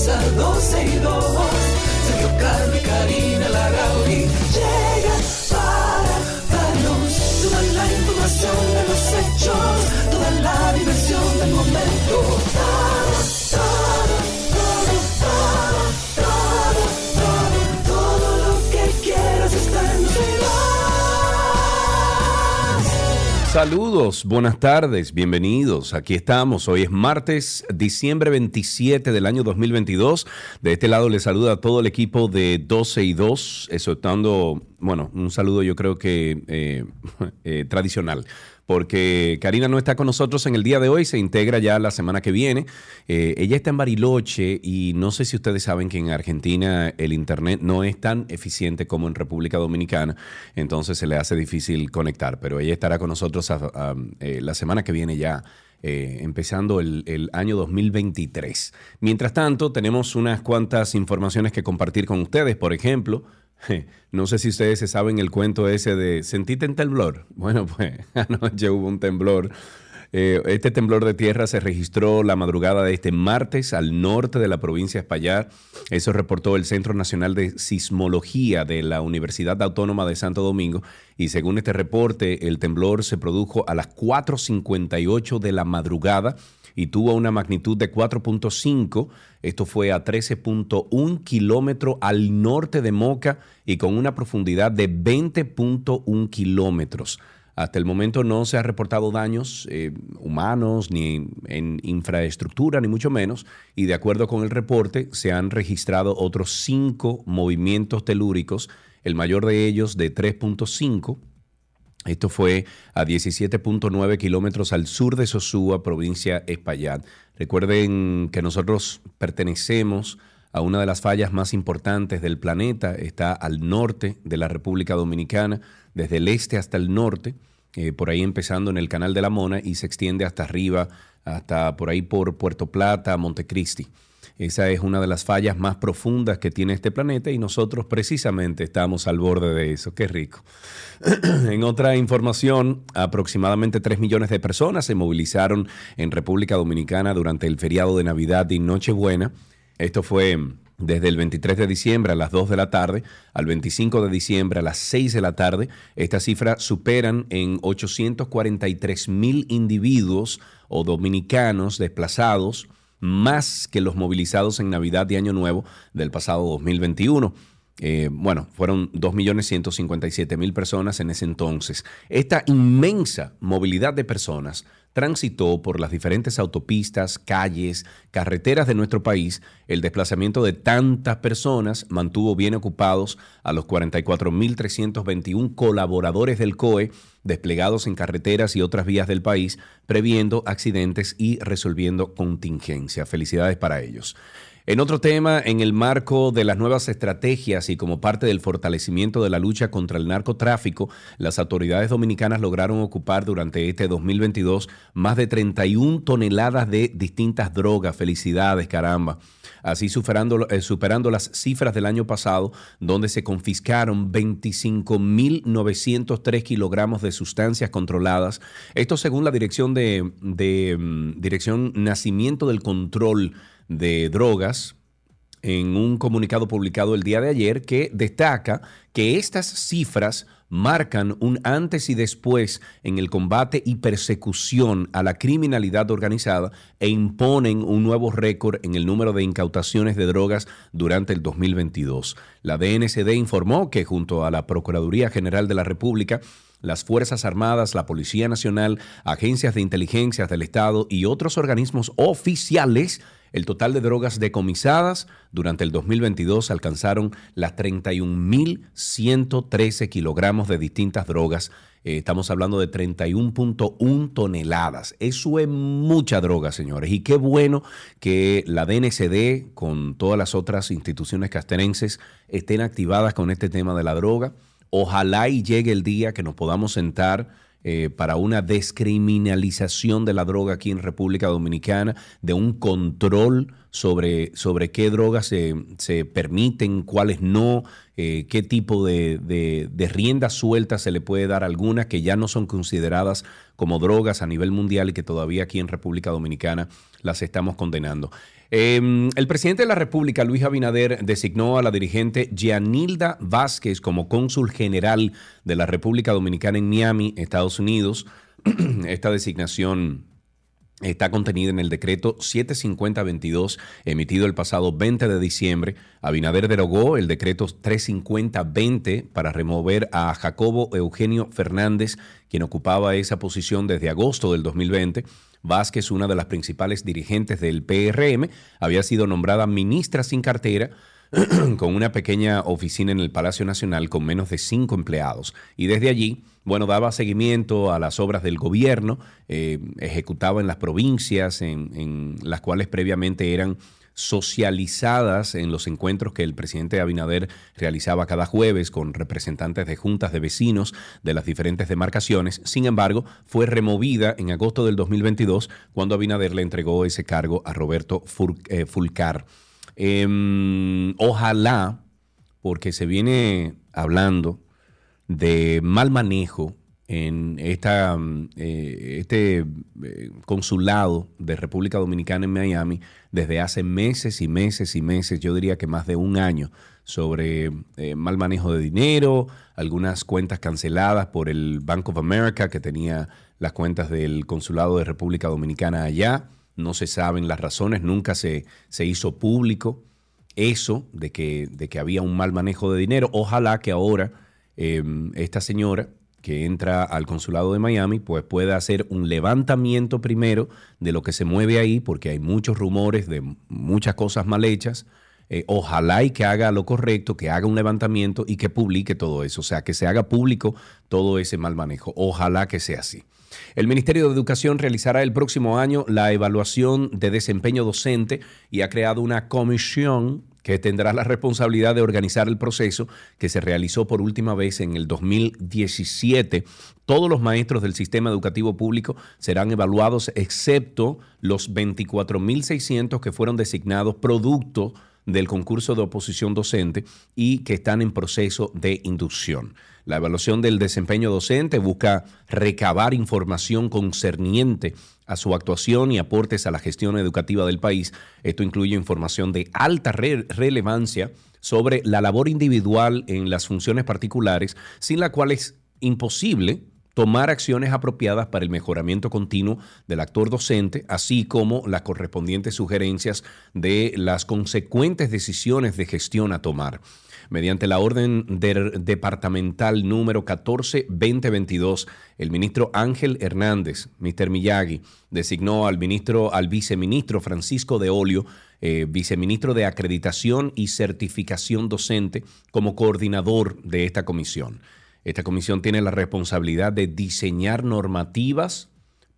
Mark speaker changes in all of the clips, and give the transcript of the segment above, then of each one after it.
Speaker 1: comienza 12 y 2. Sergio Carlos y Karina
Speaker 2: Saludos, buenas tardes, bienvenidos. Aquí estamos. Hoy es martes, diciembre 27 del año 2022. De este lado les saluda a todo el equipo de 12 y 2, exhortando, bueno, un saludo yo creo que eh, eh, tradicional. Porque Karina no está con nosotros en el día de hoy, se integra ya la semana que viene. Eh, ella está en Bariloche y no sé si ustedes saben que en Argentina el Internet no es tan eficiente como en República Dominicana, entonces se le hace difícil conectar, pero ella estará con nosotros eh, la semana que viene ya. eh, empezando el, el año 2023. Mientras tanto, tenemos unas cuantas informaciones que compartir con ustedes. Por ejemplo, no sé si ustedes se saben el cuento ese de ¿sentiste en temblor? Bueno, pues anoche hubo un temblor. Eh, este temblor de tierra se registró la madrugada de este martes al norte de la provincia de Espaillat. Eso reportó el Centro Nacional de Sismología de la Universidad Autónoma de Santo Domingo. Y según este reporte, el temblor se produjo a las 4.58 de la madrugada y tuvo una magnitud de 4.5. Esto fue a 13.1 kilómetros al norte de Moca y con una profundidad de 20.1 kilómetros. Hasta el momento no se ha reportado daños eh, humanos ni en infraestructura, ni mucho menos. Y de acuerdo con el reporte, se han registrado otros cinco movimientos telúricos, el mayor de ellos de 3.5 esto fue a 17.9 kilómetros al sur de Sosúa, provincia Espaillat. Recuerden que nosotros pertenecemos a una de las fallas más importantes del planeta. Está al norte de la República Dominicana, desde el este hasta el norte, eh, por ahí empezando en el Canal de la Mona y se extiende hasta arriba, hasta por ahí por Puerto Plata, Montecristi. Esa es una de las fallas más profundas que tiene este planeta y nosotros precisamente estamos al borde de eso. Qué rico. en otra información, aproximadamente 3 millones de personas se movilizaron en República Dominicana durante el feriado de Navidad y Nochebuena. Esto fue desde el 23 de diciembre a las 2 de la tarde al 25 de diciembre a las 6 de la tarde. Estas cifras superan en 843 mil individuos o dominicanos desplazados más que los movilizados en Navidad y Año Nuevo del pasado 2021. Eh, bueno, fueron 2.157.000 personas en ese entonces. Esta inmensa movilidad de personas transitó por las diferentes autopistas, calles, carreteras de nuestro país. El desplazamiento de tantas personas mantuvo bien ocupados a los 44.321 colaboradores del COE desplegados en carreteras y otras vías del país, previendo accidentes y resolviendo contingencias. Felicidades para ellos. En otro tema, en el marco de las nuevas estrategias y como parte del fortalecimiento de la lucha contra el narcotráfico, las autoridades dominicanas lograron ocupar durante este 2022 más de 31 toneladas de distintas drogas. Felicidades, caramba. Así superando, eh, superando las cifras del año pasado, donde se confiscaron 25.903 kilogramos de sustancias controladas. Esto según la Dirección de, de, mm, Dirección Nacimiento del Control de Drogas, en un comunicado publicado el día de ayer que destaca que estas cifras marcan un antes y después en el combate y persecución a la criminalidad organizada e imponen un nuevo récord en el número de incautaciones de drogas durante el 2022. La DNCD informó que junto a la Procuraduría General de la República, las Fuerzas Armadas, la Policía Nacional, agencias de inteligencia del Estado y otros organismos oficiales El total de drogas decomisadas durante el 2022 alcanzaron las 31.113 kilogramos de distintas drogas. Eh, estamos hablando de 31.1 toneladas. Eso es mucha droga, señores. Y qué bueno que la DNCD, con todas las otras instituciones castrenses, estén activadas con este tema de la droga. Ojalá y llegue el día que nos podamos sentar eh, para una descriminalización de la droga aquí en República Dominicana, de un control sobre, sobre qué drogas se, se permiten, cuáles no, eh, qué tipo de, de, de rienda suelta se le puede dar a algunas que ya no son consideradas como drogas a nivel mundial y que todavía aquí en República Dominicana las estamos condenando. Eh, el presidente de la República, Luis Abinader, designó a la dirigente Gianilda Vázquez como cónsul general de la República Dominicana en Miami, Estados Unidos. Esta designación está contenida en el decreto 750-22 emitido el pasado 20 de diciembre. Abinader derogó el decreto 350-20 para remover a Jacobo Eugenio Fernández, quien ocupaba esa posición desde agosto del 2020. Vázquez, una de las principales dirigentes del PRM, había sido nombrada ministra sin cartera con una pequeña oficina en el Palacio Nacional con menos de cinco empleados. Y desde allí, bueno, daba seguimiento a las obras del gobierno, eh, ejecutaba en las provincias en, en las cuales previamente eran socializadas en los encuentros que el presidente Abinader realizaba cada jueves con representantes de juntas de vecinos de las diferentes demarcaciones. Sin embargo, fue removida en agosto del 2022 cuando Abinader le entregó ese cargo a Roberto eh, Fulcar. Eh, ojalá, porque se viene hablando de mal manejo en esta, eh, este eh, consulado de República Dominicana en Miami desde hace meses y meses y meses, yo diría que más de un año, sobre eh, mal manejo de dinero, algunas cuentas canceladas por el Bank of America que tenía las cuentas del consulado de República Dominicana allá. No se saben las razones, nunca se, se hizo público eso de que, de que había un mal manejo de dinero. Ojalá que ahora esta señora que entra al consulado de Miami, pues puede hacer un levantamiento primero de lo que se mueve ahí, porque hay muchos rumores de muchas cosas mal hechas. Eh, ojalá y que haga lo correcto, que haga un levantamiento y que publique todo eso, o sea, que se haga público todo ese mal manejo. Ojalá que sea así. El Ministerio de Educación realizará el próximo año la evaluación de desempeño docente y ha creado una comisión que tendrá la responsabilidad de organizar el proceso que se realizó por última vez en el 2017. Todos los maestros del sistema educativo público serán evaluados, excepto los 24.600 que fueron designados producto del concurso de oposición docente y que están en proceso de inducción. La evaluación del desempeño docente busca recabar información concerniente a su actuación y aportes a la gestión educativa del país. Esto incluye información de alta re relevancia sobre la labor individual en las funciones particulares, sin la cual es imposible tomar acciones apropiadas para el mejoramiento continuo del actor docente, así como las correspondientes sugerencias de las consecuentes decisiones de gestión a tomar mediante la orden departamental número 14-2022, el ministro Ángel Hernández, Mr. Miyagi, designó al ministro, al viceministro Francisco de Olio, eh, viceministro de Acreditación y Certificación Docente, como coordinador de esta comisión. Esta comisión tiene la responsabilidad de diseñar normativas,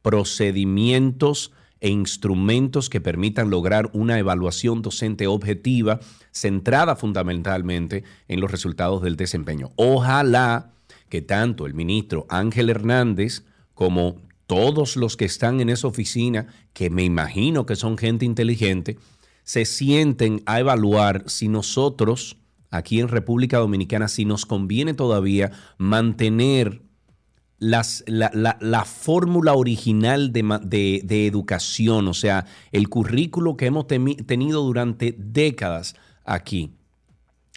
Speaker 2: procedimientos, e instrumentos que permitan lograr una evaluación docente objetiva centrada fundamentalmente en los resultados del desempeño. Ojalá que tanto el ministro Ángel Hernández como todos los que están en esa oficina, que me imagino que son gente inteligente, se sienten a evaluar si nosotros, aquí en República Dominicana, si nos conviene todavía mantener la, fórmula original de, educación, o sea, el currículo que hemos tenido durante décadas aquí,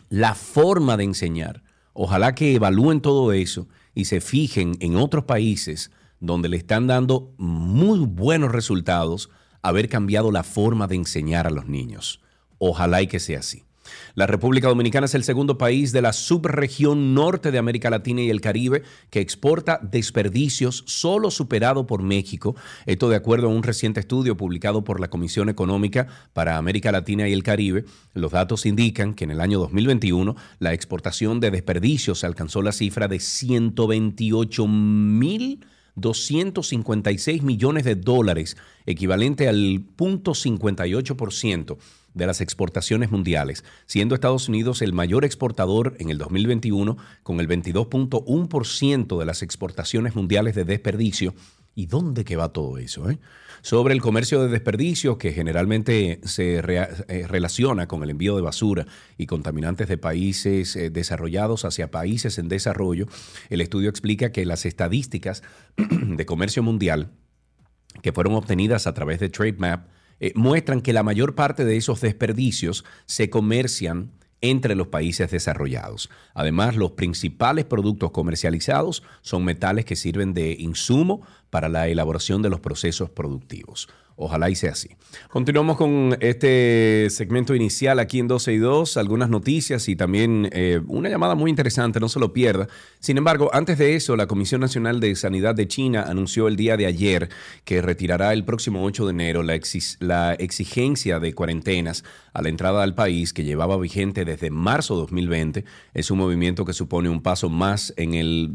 Speaker 2: la forma de enseñar. Ojalá que evalúen todo eso y se fijen en otros países donde le están dando muy buenos resultados haber cambiado la forma de enseñar a los niños. Ojalá y que sea así. La República Dominicana es el segundo país de la subregión norte de América Latina y el Caribe que exporta desperdicios, solo superado por México. Esto de acuerdo a un reciente estudio publicado por la Comisión Económica para América Latina y el Caribe. Los datos indican que en el año 2021 la exportación de desperdicios alcanzó la cifra de 128 mil 256 millones de dólares, equivalente al 0.58% de las exportaciones mundiales, siendo Estados Unidos el mayor exportador en el 2021 con el 22.1% de las exportaciones mundiales de desperdicio. ¿Y dónde va todo eso? Eh? Sobre el comercio de desperdicios, que generalmente se eh, relaciona con el envío de basura y contaminantes de países eh, desarrollados hacia países en desarrollo, el estudio explica que las estadísticas de comercio mundial que fueron obtenidas a través de TradeMap eh, muestran que la mayor parte de esos desperdicios se comercian entre los países desarrollados. Además, los principales productos comercializados son metales que sirven de insumo para la elaboración de los procesos productivos. Ojalá y sea así. Continuamos con este segmento inicial aquí en 12 y 2, algunas noticias y también eh, una llamada muy interesante, no se lo pierda. Sin embargo, antes de eso, la Comisión Nacional de Sanidad de China anunció el día de ayer que retirará el próximo 8 de enero la, la exigencia de cuarentenas a la entrada al país que llevaba vigente desde marzo de 2020. Es un movimiento que supone un paso más en el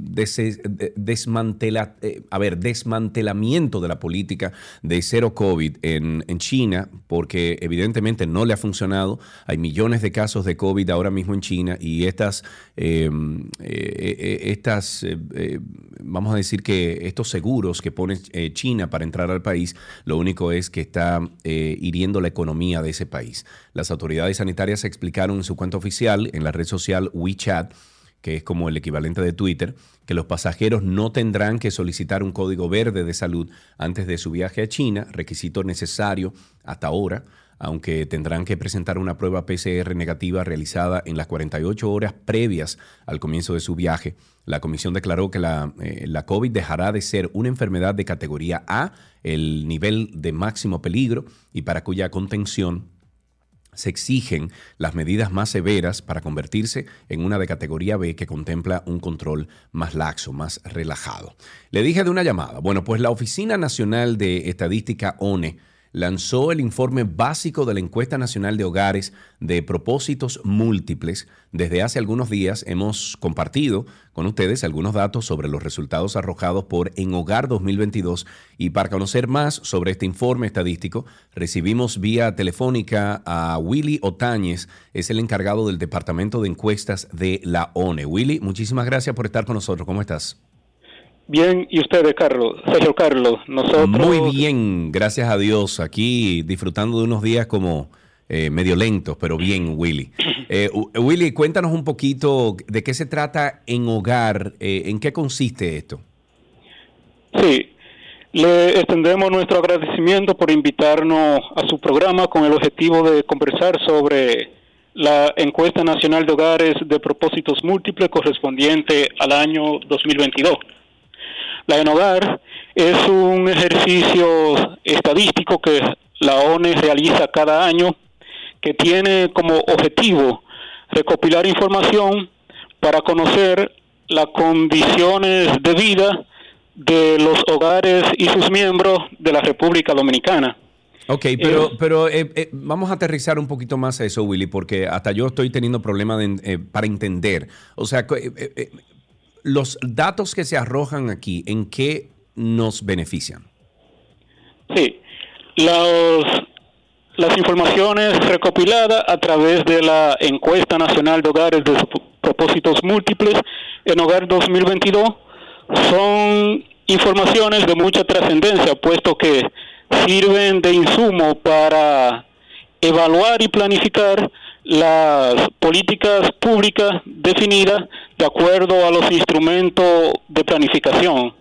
Speaker 2: desmantela, eh, desmantelamiento de la política de cero COVID en, China, porque evidentemente no le ha funcionado. Hay millones de casos de COVID ahora mismo en China y estas, em, eh, eh, estas eh, vamos a decir que estos seguros que pone China para entrar al país, lo único es que está hiriendo la economía de ese país. Las autoridades sanitarias explicaron en su cuenta oficial, en la red social WeChat, que es como el equivalente de Twitter, que los pasajeros no tendrán que solicitar un código verde de salud antes de su viaje a China, requisito necesario hasta ahora, aunque tendrán que presentar una prueba PCR negativa realizada en las 48 horas previas al comienzo de su viaje. La comisión declaró que la, eh, la COVID dejará de ser una enfermedad de categoría A, el nivel de máximo peligro, y para cuya contención se exigen las medidas más severas para convertirse en una de categoría B que contempla un control más laxo, más relajado. Le dije de una llamada. Bueno, pues la Oficina Nacional de Estadística ONE lanzó el informe básico de la encuesta nacional de hogares de propósitos múltiples. Desde hace algunos días hemos compartido con ustedes algunos datos sobre los resultados arrojados por En Hogar 2022 y para conocer más sobre este informe estadístico recibimos vía telefónica a Willy Otañez, es el encargado del Departamento de Encuestas de la ONE. Willy, muchísimas gracias por estar con nosotros. ¿Cómo estás?
Speaker 3: Bien, ¿y ustedes, Carlos? Sergio Carlos, nosotros...
Speaker 2: Muy bien, gracias a Dios. Aquí disfrutando de unos días como eh, medio lentos, pero bien, Willy. Eh, Willy, cuéntanos un poquito de qué se trata en hogar, eh, en qué consiste esto.
Speaker 3: Sí, le extendemos nuestro agradecimiento por invitarnos a su programa con el objetivo de conversar sobre la encuesta nacional de hogares de propósitos múltiples correspondiente al año 2022. La en hogar es un ejercicio estadístico que la ONE realiza cada año que tiene como objetivo recopilar información para conocer las condiciones de vida de los hogares y sus miembros de la República Dominicana.
Speaker 2: Ok, pero, eh, pero eh, eh, vamos a aterrizar un poquito más a eso, Willy, porque hasta yo estoy teniendo problemas para entender. O sea, los datos que se arrojan aquí, ¿en qué nos benefician?
Speaker 3: Sí, las informaciones recopiladas a través de la encuesta nacional de hogares de propósitos múltiples en Hogar 2022 son informaciones de mucha trascendencia, puesto que sirven de insumo para evaluar y planificar las políticas públicas definidas de acuerdo a los instrumentos de planificación.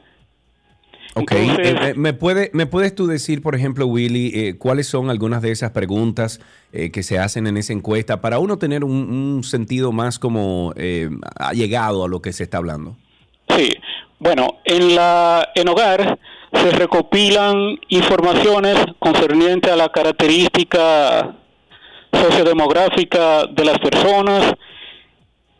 Speaker 2: Ok, eh, eh, ¿Me, puede, ¿me puedes tú decir, por ejemplo, Willy, eh, cuáles son algunas de esas preguntas que se hacen en esa encuesta para uno tener un, sentido más como allegado a lo que se está hablando?
Speaker 3: Sí, bueno, en, la, en hogar se recopilan informaciones concernientes a la característica sociodemográfica de las personas,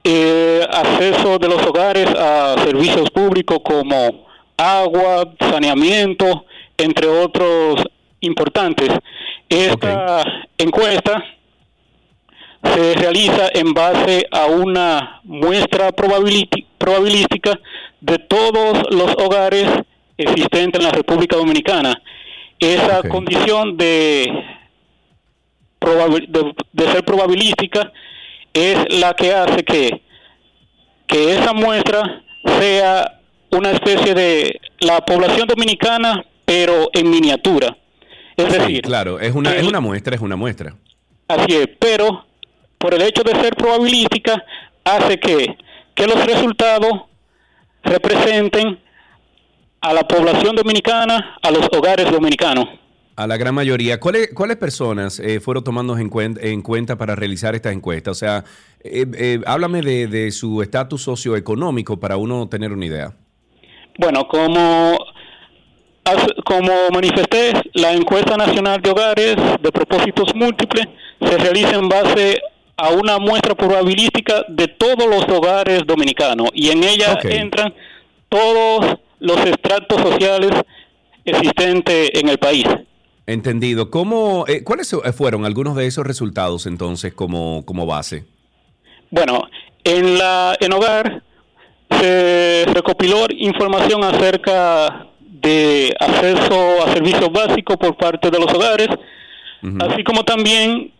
Speaker 3: eh, acceso de los hogares a servicios públicos como agua, saneamiento, entre otros importantes. Esta encuesta se realiza en base a una muestra probabilística de todos los hogares existentes en la República Dominicana. Esa condición de, de, ser probabilística es la que hace que, que esa muestra sea una especie de la población dominicana, pero en miniatura. Es decir,
Speaker 2: claro, es una, es una muestra, es una muestra.
Speaker 3: Así es, pero por el hecho de ser probabilística, hace que, que los resultados representen a la población dominicana, a los hogares dominicanos.
Speaker 2: A la gran mayoría. ¿Cuáles, cuáles personas eh, fueron tomando en, en, cuenta para realizar esta encuesta? O sea, eh, eh, háblame de, de su estatus socioeconómico para uno tener una idea.
Speaker 3: Bueno, como, como manifesté, la encuesta nacional de hogares de propósitos múltiples se realiza en base a una muestra probabilística de todos los hogares dominicanos y en ella entran todos los estratos sociales existentes en el país.
Speaker 2: Entendido. ¿Cómo, eh, ¿Cuáles fueron algunos de esos resultados entonces como, como base?
Speaker 3: Bueno, en la en hogar se recopiló información acerca de acceso a servicios básicos por parte de los hogares, así como también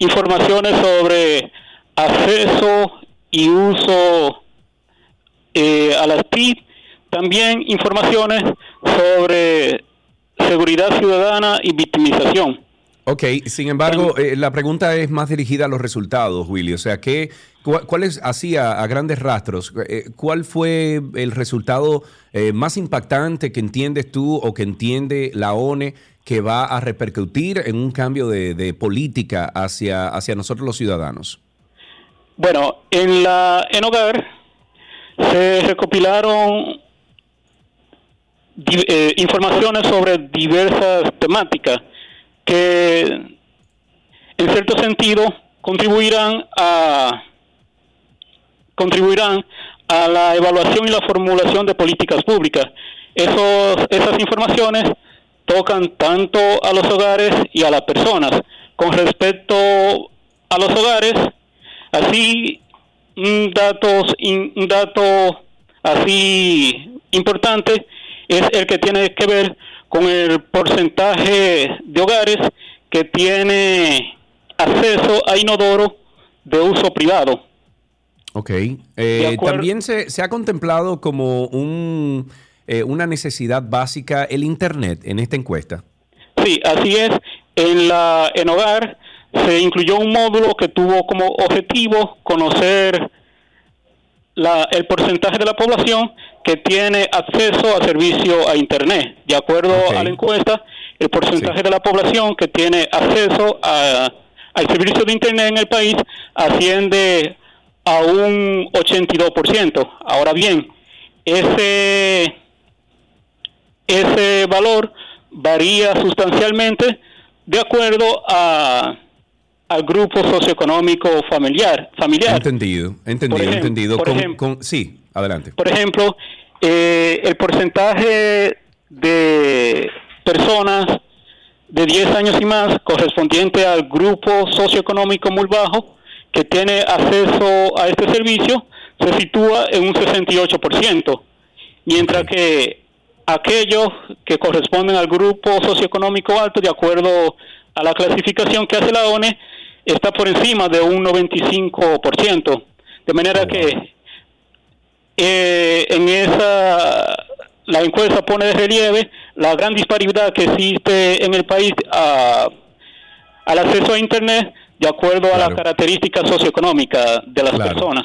Speaker 3: informaciones sobre acceso y uso eh, a las TIC, también informaciones sobre seguridad ciudadana y victimización.
Speaker 2: Ok, sin embargo, eh, la pregunta es más dirigida a los resultados, Willy. O sea, ¿qué, ¿cuál es, así a, grandes rastros, eh, cuál fue el resultado más impactante que entiendes tú o que entiende la ONE que va a repercutir en un cambio de, política hacia, hacia nosotros los ciudadanos?
Speaker 3: Bueno, en la en hogar se recopilaron eh, informaciones sobre diversas temáticas que en cierto sentido contribuirán a contribuirán a la evaluación y la formulación de políticas públicas. Esos, esas informaciones tocan tanto a los hogares y a las personas. Con respecto a los hogares, así un dato, un dato así importante es el que tiene que ver con el porcentaje de hogares que tiene acceso a inodoro de uso privado.
Speaker 2: Ok. Eh, también se, se ha contemplado como un eh, una necesidad básica el Internet en esta encuesta?
Speaker 3: Sí, así es. En, la, en hogar se incluyó un módulo que tuvo como objetivo conocer la, el porcentaje de la población que tiene acceso a servicio a Internet. De acuerdo a la encuesta, el porcentaje de la población que tiene acceso a, al servicio de Internet en el país asciende a un 82%. Ahora bien, ese ese valor varía sustancialmente de acuerdo a, al grupo socioeconómico familiar. familiar.
Speaker 2: Entendido, entendido, entendido. sí, adelante.
Speaker 3: Por ejemplo, eh, el porcentaje de personas de 10 años y más correspondiente al grupo socioeconómico muy bajo que tiene acceso a este servicio se sitúa en un 68%, mientras que aquellos que corresponden al grupo socioeconómico alto, de acuerdo a la clasificación que hace la ONE, está por encima de un 95%. De manera que eh, en esa la encuesta pone de relieve la gran disparidad que existe en el país al acceso a Internet de acuerdo a las características socioeconómicas de las personas.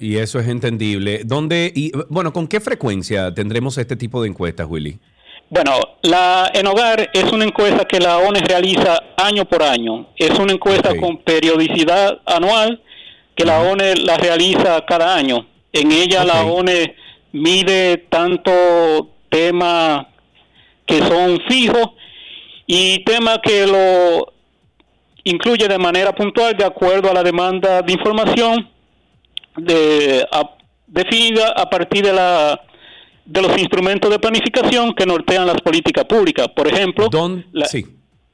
Speaker 2: Y eso es entendible. ¿Dónde y bueno, con qué frecuencia tendremos este tipo de encuestas, Willy?
Speaker 3: Bueno, la en hogar es una encuesta que la ONE realiza año por año. Es una encuesta con periodicidad anual que la ONE la realiza cada año. En ella la ONE mide tanto temas que son fijos y temas que lo incluye de manera puntual, de acuerdo a la demanda de información de, definida a partir de la de los instrumentos de planificación que nortean las políticas públicas. Por ejemplo, la, sí.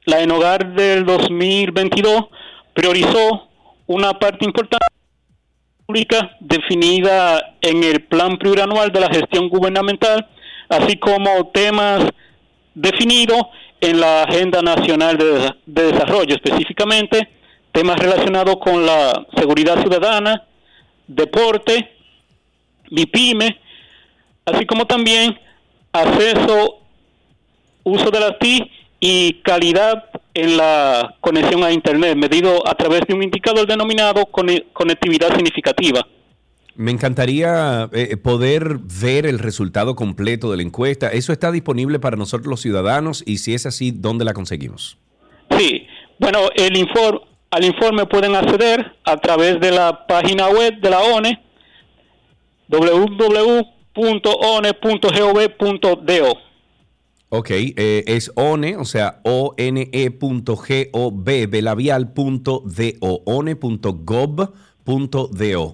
Speaker 3: la en hogar del 2022 priorizó una parte importante pública definida en el plan plurianual de la gestión gubernamental, así como temas definidos en la Agenda Nacional de, Desarrollo, específicamente temas relacionados con la seguridad ciudadana, deporte, MIPYME, así como también acceso, uso de la TI y calidad en la conexión a Internet, medido a través de un indicador denominado conectividad significativa.
Speaker 2: Me encantaría eh, poder ver el resultado completo de la encuesta. ¿Eso está disponible para nosotros los ciudadanos? Y si es así, ¿dónde la conseguimos?
Speaker 3: Sí, bueno, el informe, al informe pueden acceder a través de la página web de la ONE, www.one.gov.do.
Speaker 2: Ok, eh, es ONE, o sea, one.gov, one.gov.do.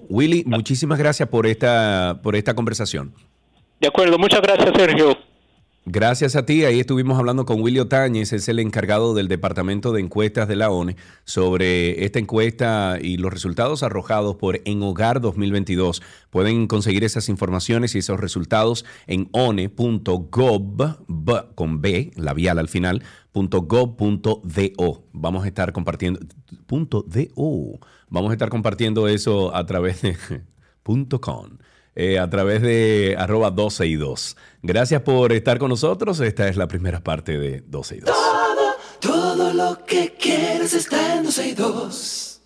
Speaker 2: Willy, muchísimas gracias por esta, por esta conversación.
Speaker 3: De acuerdo, muchas gracias, Sergio.
Speaker 2: Gracias a ti. Ahí estuvimos hablando con Willy Otañez, es el encargado del Departamento de Encuestas de la ONE, sobre esta encuesta y los resultados arrojados por En Hogar 2022. Pueden conseguir esas informaciones y esos resultados en one.gov, con B, labial al final, .gov.do. Vamos a estar compartiendo, punto .do. Vamos a estar compartiendo eso a través de .com. Eh, a través de arroba 12 y 2. Gracias por estar con nosotros. Esta es la primera parte de 12 y 2.
Speaker 1: Todo, todo lo que quieres está en 12 y 2.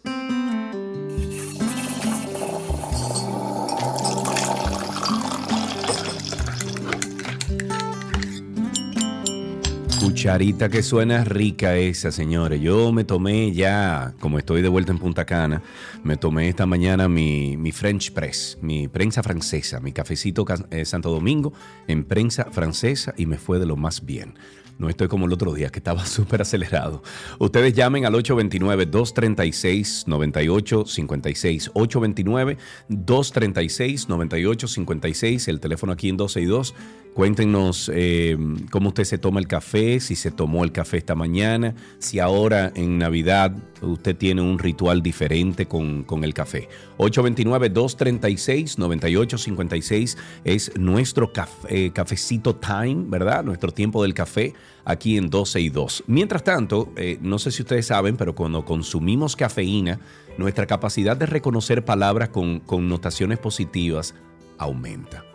Speaker 2: Cucharita que suena rica esa, señores. Yo me tomé ya, como estoy de vuelta en Punta Cana, me tomé esta mañana mi, French Press, mi prensa francesa, mi cafecito eh, Santo Domingo en prensa francesa y me fue de lo más bien. No estoy como el otro día, que estaba súper acelerado. Ustedes llamen al 829-236-9856. 829-236-9856. El teléfono aquí en 12 y 2. Cuéntenos eh, cómo usted se toma el café, si se tomó el café esta mañana, si ahora en Navidad usted tiene un ritual diferente con, el café. 829-236-9856 es nuestro café, cafecito time, ¿verdad? Nuestro tiempo del café aquí en 12 y 2. Mientras tanto, eh, no sé si ustedes saben, pero cuando consumimos cafeína, nuestra capacidad de reconocer palabras con connotaciones positivas aumenta.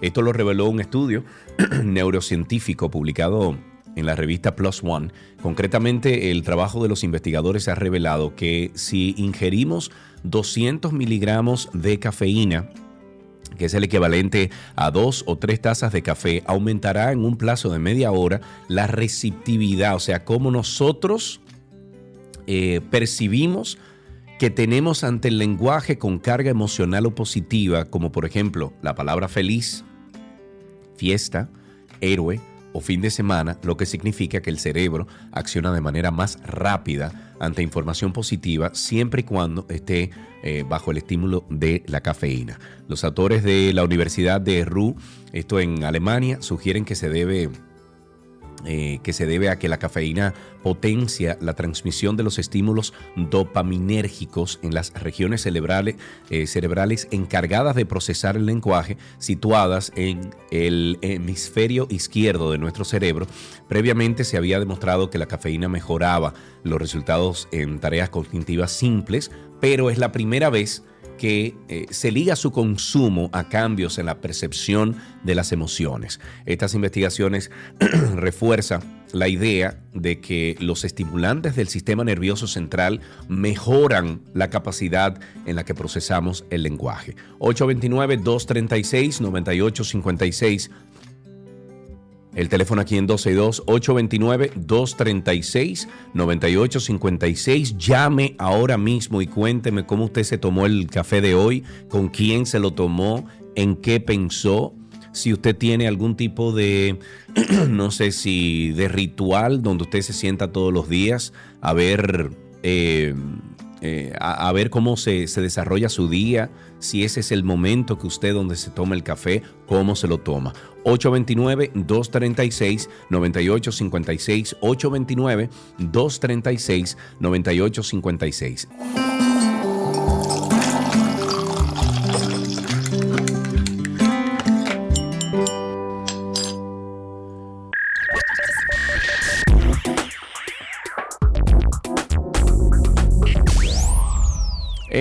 Speaker 2: Esto lo reveló un estudio neurocientífico publicado en la revista Plus One. Concretamente, el trabajo de los investigadores ha revelado que si ingerimos 200 miligramos de cafeína, que es el equivalente a dos o tres tazas de café, aumentará en un plazo de media hora la receptividad, o sea, cómo nosotros eh, percibimos que tenemos ante el lenguaje con carga emocional o positiva, como por ejemplo la palabra feliz, fiesta, héroe o fin de semana, lo que significa que el cerebro acciona de manera más rápida ante información positiva siempre y cuando esté eh, bajo el estímulo de la cafeína. Los autores de la Universidad de Ruhr, esto en Alemania, sugieren que se debe eh, que se debe a que la cafeína potencia la transmisión de los estímulos dopaminérgicos en las regiones cerebrales, eh, cerebrales encargadas de procesar el lenguaje, situadas en el hemisferio izquierdo de nuestro cerebro. Previamente se había demostrado que la cafeína mejoraba los resultados en tareas cognitivas simples, pero es la primera vez que eh, se liga su consumo a cambios en la percepción de las emociones. Estas investigaciones refuerzan la idea de que los estimulantes del sistema nervioso central mejoran la capacidad en la que procesamos el lenguaje. 829-236-9856 el teléfono aquí en 122-829-236-9856. Llame ahora mismo y cuénteme cómo usted se tomó el café de hoy, con quién se lo tomó, en qué pensó. Si usted tiene algún tipo de, no sé si de ritual donde usted se sienta todos los días a ver eh, eh, a, ver cómo se, se, desarrolla su día, si ese es el momento que usted donde se toma el café, cómo se lo toma. 829-236-9856, 829-236-9856.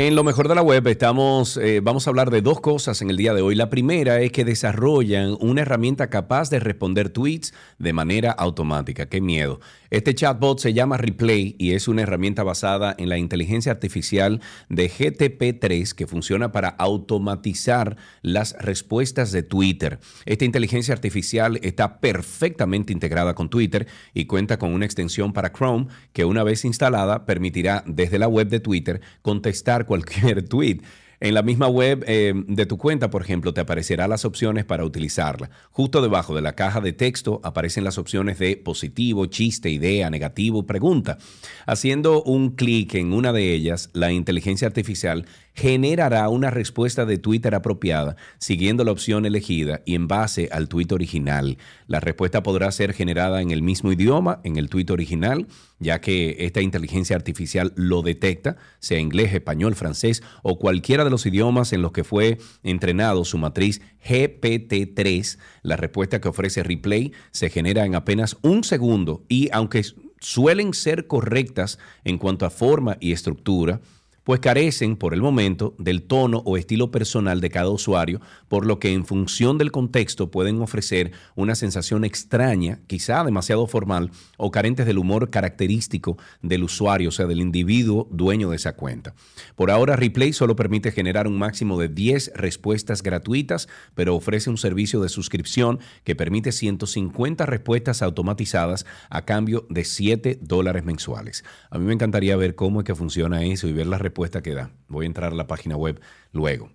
Speaker 2: En lo mejor de la web estamos, eh, vamos a hablar de dos cosas en el día de hoy. La primera es que desarrollan una herramienta capaz de responder tweets de manera automática. Qué miedo. Este chatbot se llama Replay y es una herramienta basada en la inteligencia artificial de GTP3 que funciona para automatizar las respuestas de Twitter. Esta inteligencia artificial está perfectamente integrada con Twitter y cuenta con una extensión para Chrome que una vez instalada permitirá desde la web de Twitter contestar cualquier tweet. En la misma web eh, de tu cuenta, por ejemplo, te aparecerán las opciones para utilizarla. Justo debajo de la caja de texto aparecen las opciones de positivo, chiste, idea, negativo, pregunta. Haciendo un clic en una de ellas, la inteligencia artificial generará una respuesta de Twitter apropiada siguiendo la opción elegida y en base al tweet original. La respuesta podrá ser generada en el mismo idioma, en el tweet original, ya que esta inteligencia artificial lo detecta, sea inglés, español, francés o cualquiera de los idiomas en los que fue entrenado su matriz GPT-3. La respuesta que ofrece Replay se genera en apenas un segundo y aunque suelen ser correctas en cuanto a forma y estructura, pues carecen por el momento del tono o estilo personal de cada usuario, por lo que en función del contexto pueden ofrecer una sensación extraña, quizá demasiado formal o carentes del humor característico del usuario, o sea, del individuo dueño de esa cuenta. Por ahora, Replay solo permite generar un máximo de 10 respuestas gratuitas, pero ofrece un servicio de suscripción que permite 150 respuestas automatizadas a cambio de 7 dólares mensuales. A mí me encantaría ver cómo es que funciona eso y ver las respuestas que da. Voy a entrar a la página web luego.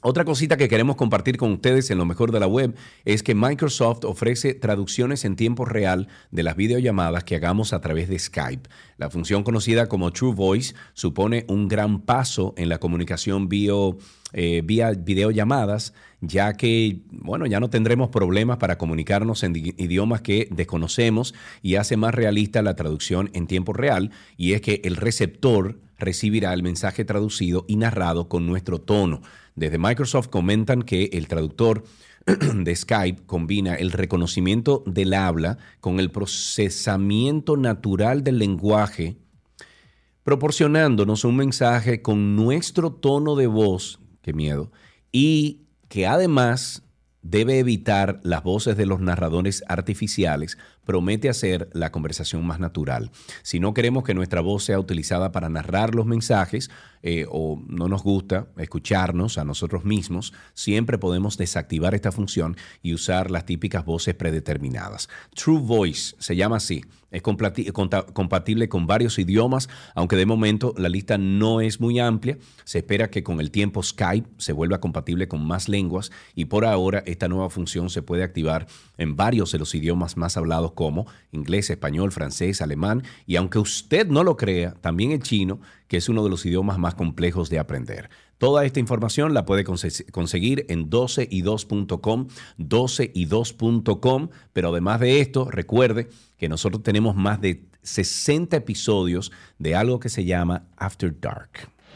Speaker 2: Otra cosita que queremos compartir con ustedes en lo mejor de la web es que Microsoft ofrece traducciones en tiempo real de las videollamadas que hagamos a través de Skype. La función conocida como True Voice supone un gran paso en la comunicación eh, vía videollamadas, ya que, bueno, ya no tendremos problemas para comunicarnos en idiomas que desconocemos y hace más realista la traducción en tiempo real, y es que el receptor recibirá el mensaje traducido y narrado con nuestro tono. Desde Microsoft comentan que el traductor de Skype combina el reconocimiento del habla con el procesamiento natural del lenguaje, proporcionándonos un mensaje con nuestro tono de voz, qué miedo, y que además debe evitar las voces de los narradores artificiales, promete hacer la conversación más natural. Si no queremos que nuestra voz sea utilizada para narrar los mensajes eh, o no nos gusta escucharnos a nosotros mismos, siempre podemos desactivar esta función y usar las típicas voces predeterminadas. True Voice se llama así. Es compatible con varios idiomas, aunque de momento la lista no es muy amplia. Se espera que con el tiempo Skype se vuelva compatible con más lenguas y por ahora esta nueva función se puede activar en varios de los idiomas más hablados como inglés, español, francés, alemán y aunque usted no lo crea, también el chino, que es uno de los idiomas más complejos de aprender. Toda esta información la puede conseguir en 12y2.com, 12y2.com, pero además de esto, recuerde que nosotros tenemos más de 60 episodios de algo que se llama After Dark.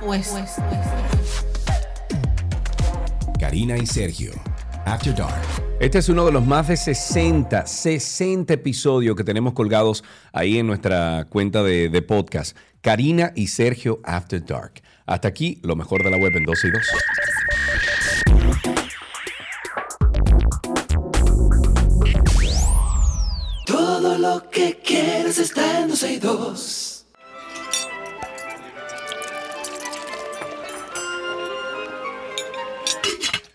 Speaker 4: pues. pues, pues.
Speaker 5: Karina y Sergio, After Dark.
Speaker 2: Este es uno de los más de 60, 60 episodios que tenemos colgados ahí en nuestra cuenta de, de podcast. Karina y Sergio After Dark. Hasta aquí, lo mejor de la web en 12 y 2.
Speaker 1: Todo lo que quieres está en 12 y 2.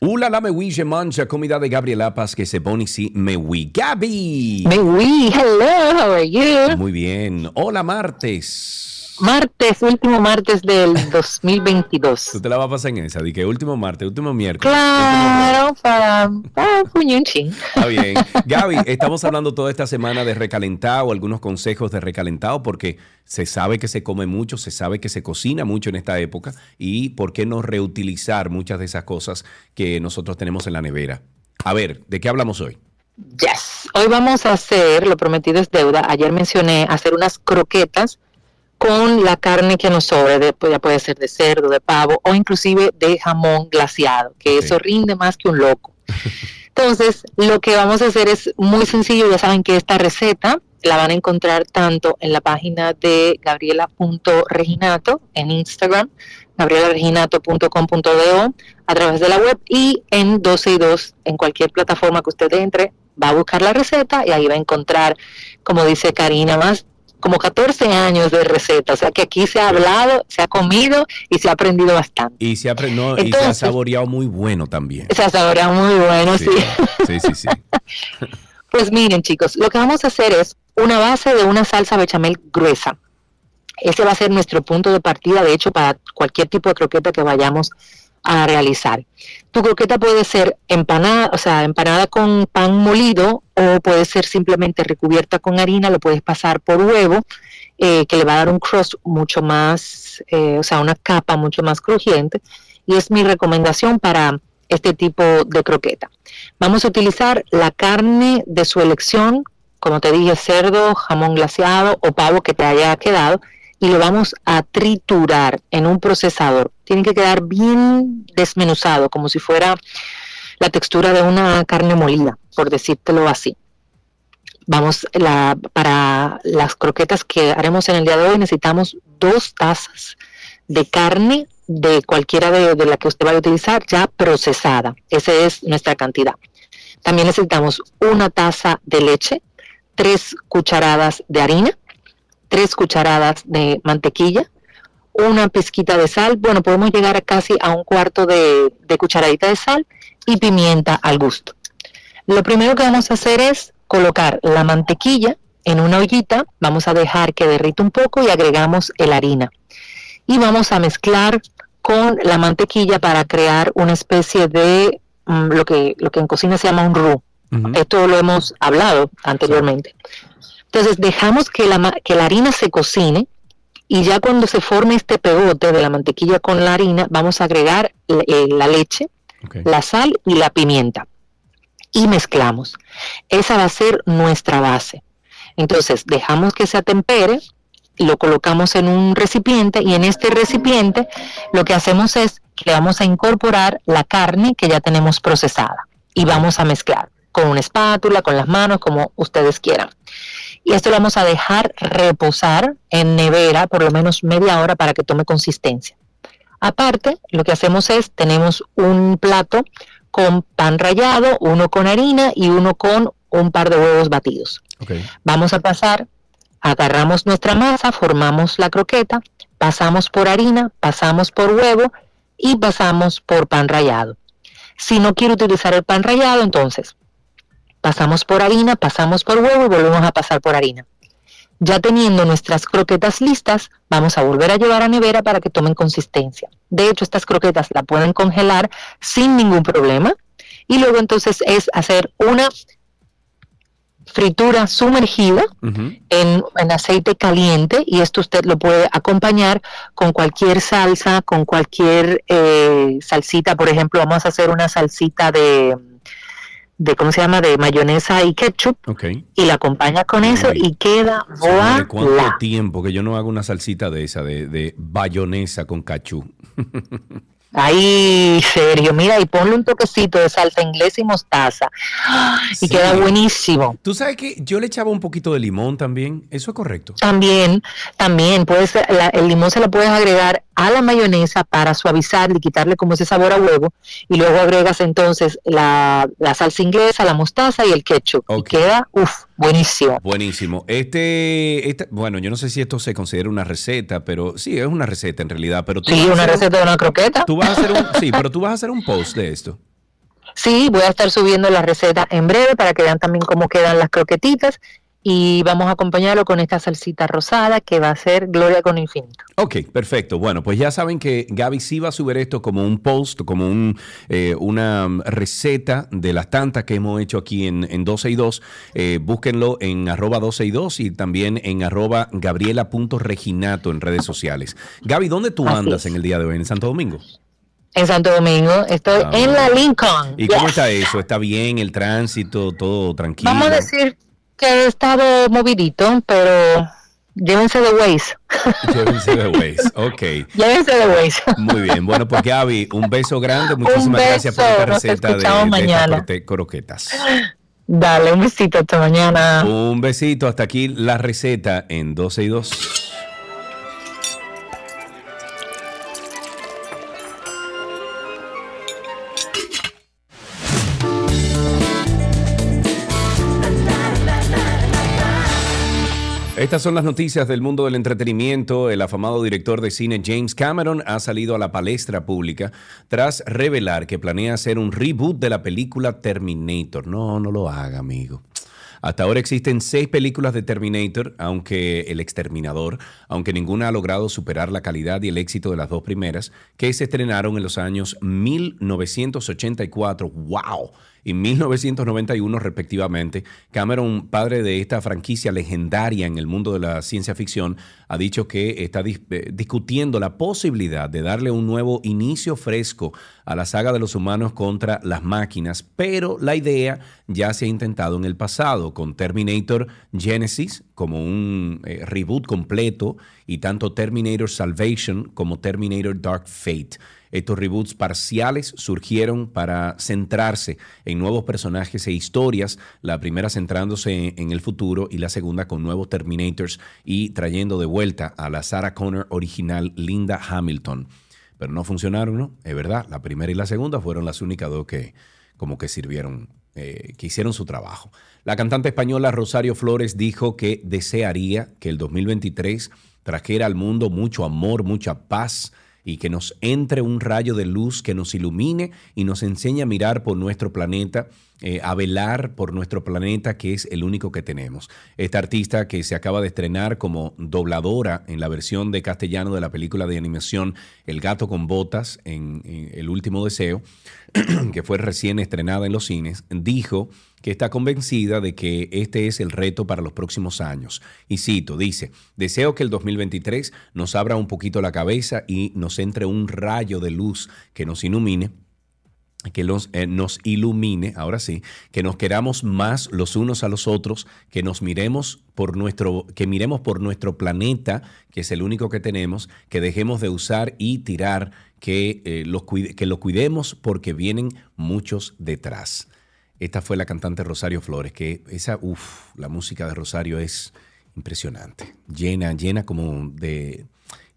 Speaker 2: Ula la me oui, je mange comida de Gabriela Paz que se pone ici me oui. Gaby.
Speaker 6: Me oui, hello, how are you?
Speaker 2: Muy bien. Hola martes.
Speaker 6: Martes, último martes del 2022.
Speaker 2: Tú te la vas a pasar en esa, de que último martes, último miércoles.
Speaker 6: Claro, para, para un chin.
Speaker 2: Está bien. Gaby, estamos hablando toda esta semana de recalentado, algunos consejos de recalentado, porque se sabe que se come mucho, se sabe que se cocina mucho en esta época, y por qué no reutilizar muchas de esas cosas que nosotros tenemos en la nevera. A ver, ¿de qué hablamos hoy?
Speaker 6: Yes. Hoy vamos a hacer, lo prometido es deuda. Ayer mencioné hacer unas croquetas con la carne que nos sobre, de, pues, ya puede ser de cerdo, de pavo o inclusive de jamón glaciado, que eso rinde más que un loco. Entonces, lo que vamos a hacer es muy sencillo, ya saben que esta receta la van a encontrar tanto en la página de gabriela.reginato en Instagram, gabrielareginato.com.do a través de la web y en 12 y 2 en cualquier plataforma que usted entre, va a buscar la receta y ahí va a encontrar, como dice Karina, más como 14 años de receta, o sea que aquí se ha hablado, se ha comido y se ha aprendido bastante.
Speaker 2: Y se ha, aprendido, y se ha saboreado muy bueno también.
Speaker 6: Se ha saboreado muy bueno, sí.
Speaker 2: Sí, sí, sí.
Speaker 6: pues miren chicos, lo que vamos a hacer es una base de una salsa bechamel gruesa. Ese va a ser nuestro punto de partida, de hecho, para cualquier tipo de croqueta que vayamos a realizar. Tu croqueta puede ser empanada, o sea, empanada con pan molido o puede ser simplemente recubierta con harina, lo puedes pasar por huevo, eh, que le va a dar un crust mucho más, eh, o sea, una capa mucho más crujiente. Y es mi recomendación para este tipo de croqueta. Vamos a utilizar la carne de su elección, como te dije, cerdo, jamón glaseado o pavo que te haya quedado y lo vamos a triturar en un procesador. Tiene que quedar bien desmenuzado, como si fuera la textura de una carne molida, por decírtelo así. Vamos, la, para las croquetas que haremos en el día de hoy necesitamos dos tazas de carne de cualquiera de, de la que usted vaya a utilizar ya procesada. Esa es nuestra cantidad. También necesitamos una taza de leche, tres cucharadas de harina, tres cucharadas de mantequilla, una pizquita de sal, bueno, podemos llegar a casi a un cuarto de, cucharadita de sal y pimienta al gusto. Lo primero que vamos a hacer es colocar la mantequilla en una ollita, vamos a dejar que derrita un poco y agregamos el harina. Y vamos a mezclar con la mantequilla para crear una especie de mm, lo, que, lo que en cocina se llama un roux. Esto lo hemos hablado anteriormente. Entonces dejamos que la, que la harina se cocine y ya cuando se forme este pegote de la mantequilla con la harina, vamos a agregar eh, la leche, la sal y la pimienta. Y mezclamos. Esa va a ser nuestra base. Entonces dejamos que se atempere, lo colocamos en un recipiente y en este recipiente lo que hacemos es que vamos a incorporar la carne que ya tenemos procesada y vamos a mezclar con una espátula, con las manos, como ustedes quieran y esto lo vamos a dejar reposar en nevera por lo menos media hora para que tome consistencia. Aparte, lo que hacemos es, tenemos un plato con pan rallado, uno con harina y uno con un par de huevos batidos. Vamos a pasar, agarramos nuestra masa, formamos la croqueta, pasamos por harina, pasamos por huevo y pasamos por pan rallado. Si no quiero utilizar el pan rallado, entonces pasamos por harina, pasamos por huevo y volvemos a pasar por harina. Ya teniendo nuestras croquetas listas, vamos a volver a llevar a nevera para que tomen consistencia. De hecho, estas croquetas la pueden congelar sin ningún problema. Y luego entonces es hacer una fritura sumergida en, aceite caliente y esto usted lo puede acompañar con cualquier salsa, con cualquier eh, salsita. Por ejemplo, vamos a hacer una salsita de, de ¿cómo se llama? De mayonesa y ketchup. Y la acompaña con eso y queda
Speaker 2: voilà. ¿Cuánto tiempo que yo no hago una salsita de esa, de, de bayonesa con ketchup?
Speaker 6: Ay, serio, mira, y ponle un toquecito de salsa inglesa y mostaza. Y queda buenísimo.
Speaker 2: Tú sabes que yo le echaba un poquito de limón también, ¿eso es correcto?
Speaker 6: También, también, puedes, el limón se lo puedes agregar a la mayonesa para suavizarle y quitarle como ese sabor a huevo. Y luego agregas entonces la, salsa inglesa, la mostaza y el ketchup. Y queda, uff, buenísimo.
Speaker 2: Buenísimo. Este, este, bueno, yo no sé si esto se considera una receta, pero sí, es una receta en realidad. Pero
Speaker 6: sí, una receta de una croqueta.
Speaker 2: Tú vas a hacer un, sí, pero tú vas a hacer un post de esto.
Speaker 6: Sí, voy a estar subiendo la receta en breve para que vean también cómo quedan las croquetitas y vamos a acompañarlo con esta salsita rosada que va a ser Gloria con Infinito.
Speaker 2: Ok, perfecto. Bueno, pues ya saben que Gaby sí va a subir esto como un post, como un, eh, una receta de las tantas que hemos hecho aquí en, en 12 y 2. Eh, búsquenlo en arroba 12 y 2 y también en arroba gabriela.reginato en redes sociales. Gaby, ¿dónde tú andas en el día de hoy? ¿En Santo Domingo?
Speaker 6: En Santo Domingo, estoy ah, en la Lincoln.
Speaker 2: ¿Y cómo está eso? ¿Está bien el tránsito? ¿Todo tranquilo?
Speaker 6: Vamos a decir que he estado movidito, pero llévense de Waze.
Speaker 2: Llévense de Waze, ok.
Speaker 6: Llévense de Waze.
Speaker 2: Muy bien, bueno, pues Gaby, un beso grande, muchísimas gracias por esta receta de,
Speaker 6: mañana.
Speaker 2: de croquetas.
Speaker 6: Dale, un besito hasta mañana.
Speaker 2: Un besito, hasta aquí la receta en 12 y 2. Estas son las noticias del mundo del entretenimiento. El afamado director de cine James Cameron ha salido a la palestra pública tras revelar que planea hacer un reboot de la película Terminator. No, no lo haga, amigo. Hasta ahora existen seis películas de Terminator, aunque El Exterminador, aunque ninguna ha logrado superar la calidad y el éxito de las dos primeras, que se estrenaron en los años 1984. ¡Wow! Y 1991 respectivamente. Cameron, padre de esta franquicia legendaria en el mundo de la ciencia ficción, ha dicho que está eh, discutiendo la posibilidad de darle un nuevo inicio fresco a la saga de los humanos contra las máquinas, pero la idea ya se ha intentado en el pasado con Terminator Genesis como un eh, reboot completo y tanto Terminator Salvation como Terminator Dark Fate. Estos reboots parciales surgieron para centrarse en nuevos personajes e historias, la primera centrándose en el futuro y la segunda con nuevos Terminators y trayendo de vuelta a la Sarah Connor original Linda Hamilton. Pero no funcionaron, ¿no? Es verdad, la primera y la segunda fueron las únicas dos que como que sirvieron, eh, que hicieron su trabajo. La cantante española Rosario Flores dijo que desearía que el 2023 trajera al mundo mucho amor, mucha paz, y que nos entre un rayo de luz que nos ilumine y nos enseñe a mirar por nuestro planeta, eh, a velar por nuestro planeta que es el único que tenemos. Esta artista que se acaba de estrenar como dobladora en la versión de castellano de la película de animación El gato con botas en El último deseo, que fue recién estrenada en los cines, dijo que está convencida de que este es el reto para los próximos años. Y cito, dice, deseo que el 2023 nos abra un poquito la cabeza y nos entre un rayo de luz que nos ilumine que eh, nos ilumine, ahora sí, que nos queramos más los unos a los otros, que nos miremos por nuestro, que miremos por nuestro planeta, que es el único que tenemos, que dejemos de usar y tirar, que, eh, que lo cuidemos porque vienen muchos detrás. Esta fue la cantante Rosario Flores, que esa, uff, la música de Rosario es impresionante, llena, llena como de,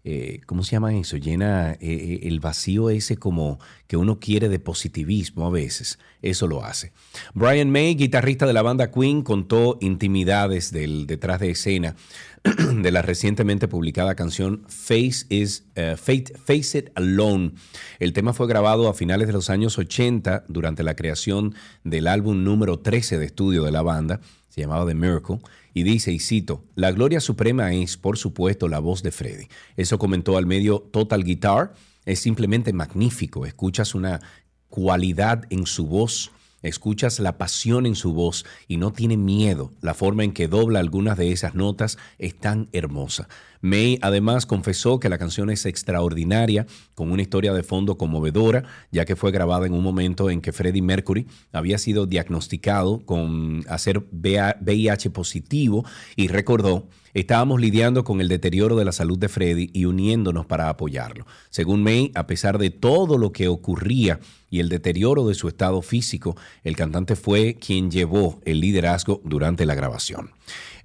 Speaker 2: eh, ¿cómo se llama eso? Llena eh, eh, el vacío ese como que uno quiere de positivismo a veces, eso lo hace. Brian May, guitarrista de la banda Queen, contó intimidades del detrás de escena de la recientemente publicada canción Face, is, uh, Face It Alone. El tema fue grabado a finales de los años 80 durante la creación del álbum número 13 de estudio de la banda. Se se llamaba The Miracle, y dice, y cito, la gloria suprema es, por supuesto, la voz de Freddy. Eso comentó al medio Total Guitar, es simplemente magnífico, escuchas una cualidad en su voz Escuchas la pasión en su voz y no tiene miedo. La forma en que dobla algunas de esas notas es tan hermosa. May además confesó que la canción es extraordinaria, con una historia de fondo conmovedora, ya que fue grabada en un momento en que Freddie Mercury había sido diagnosticado con hacer VIH positivo y recordó Estábamos lidiando con el deterioro de la salud de Freddy y uniéndonos para apoyarlo. Según May, a pesar de todo lo que ocurría y el deterioro de su estado físico, el cantante fue quien llevó el liderazgo durante la grabación.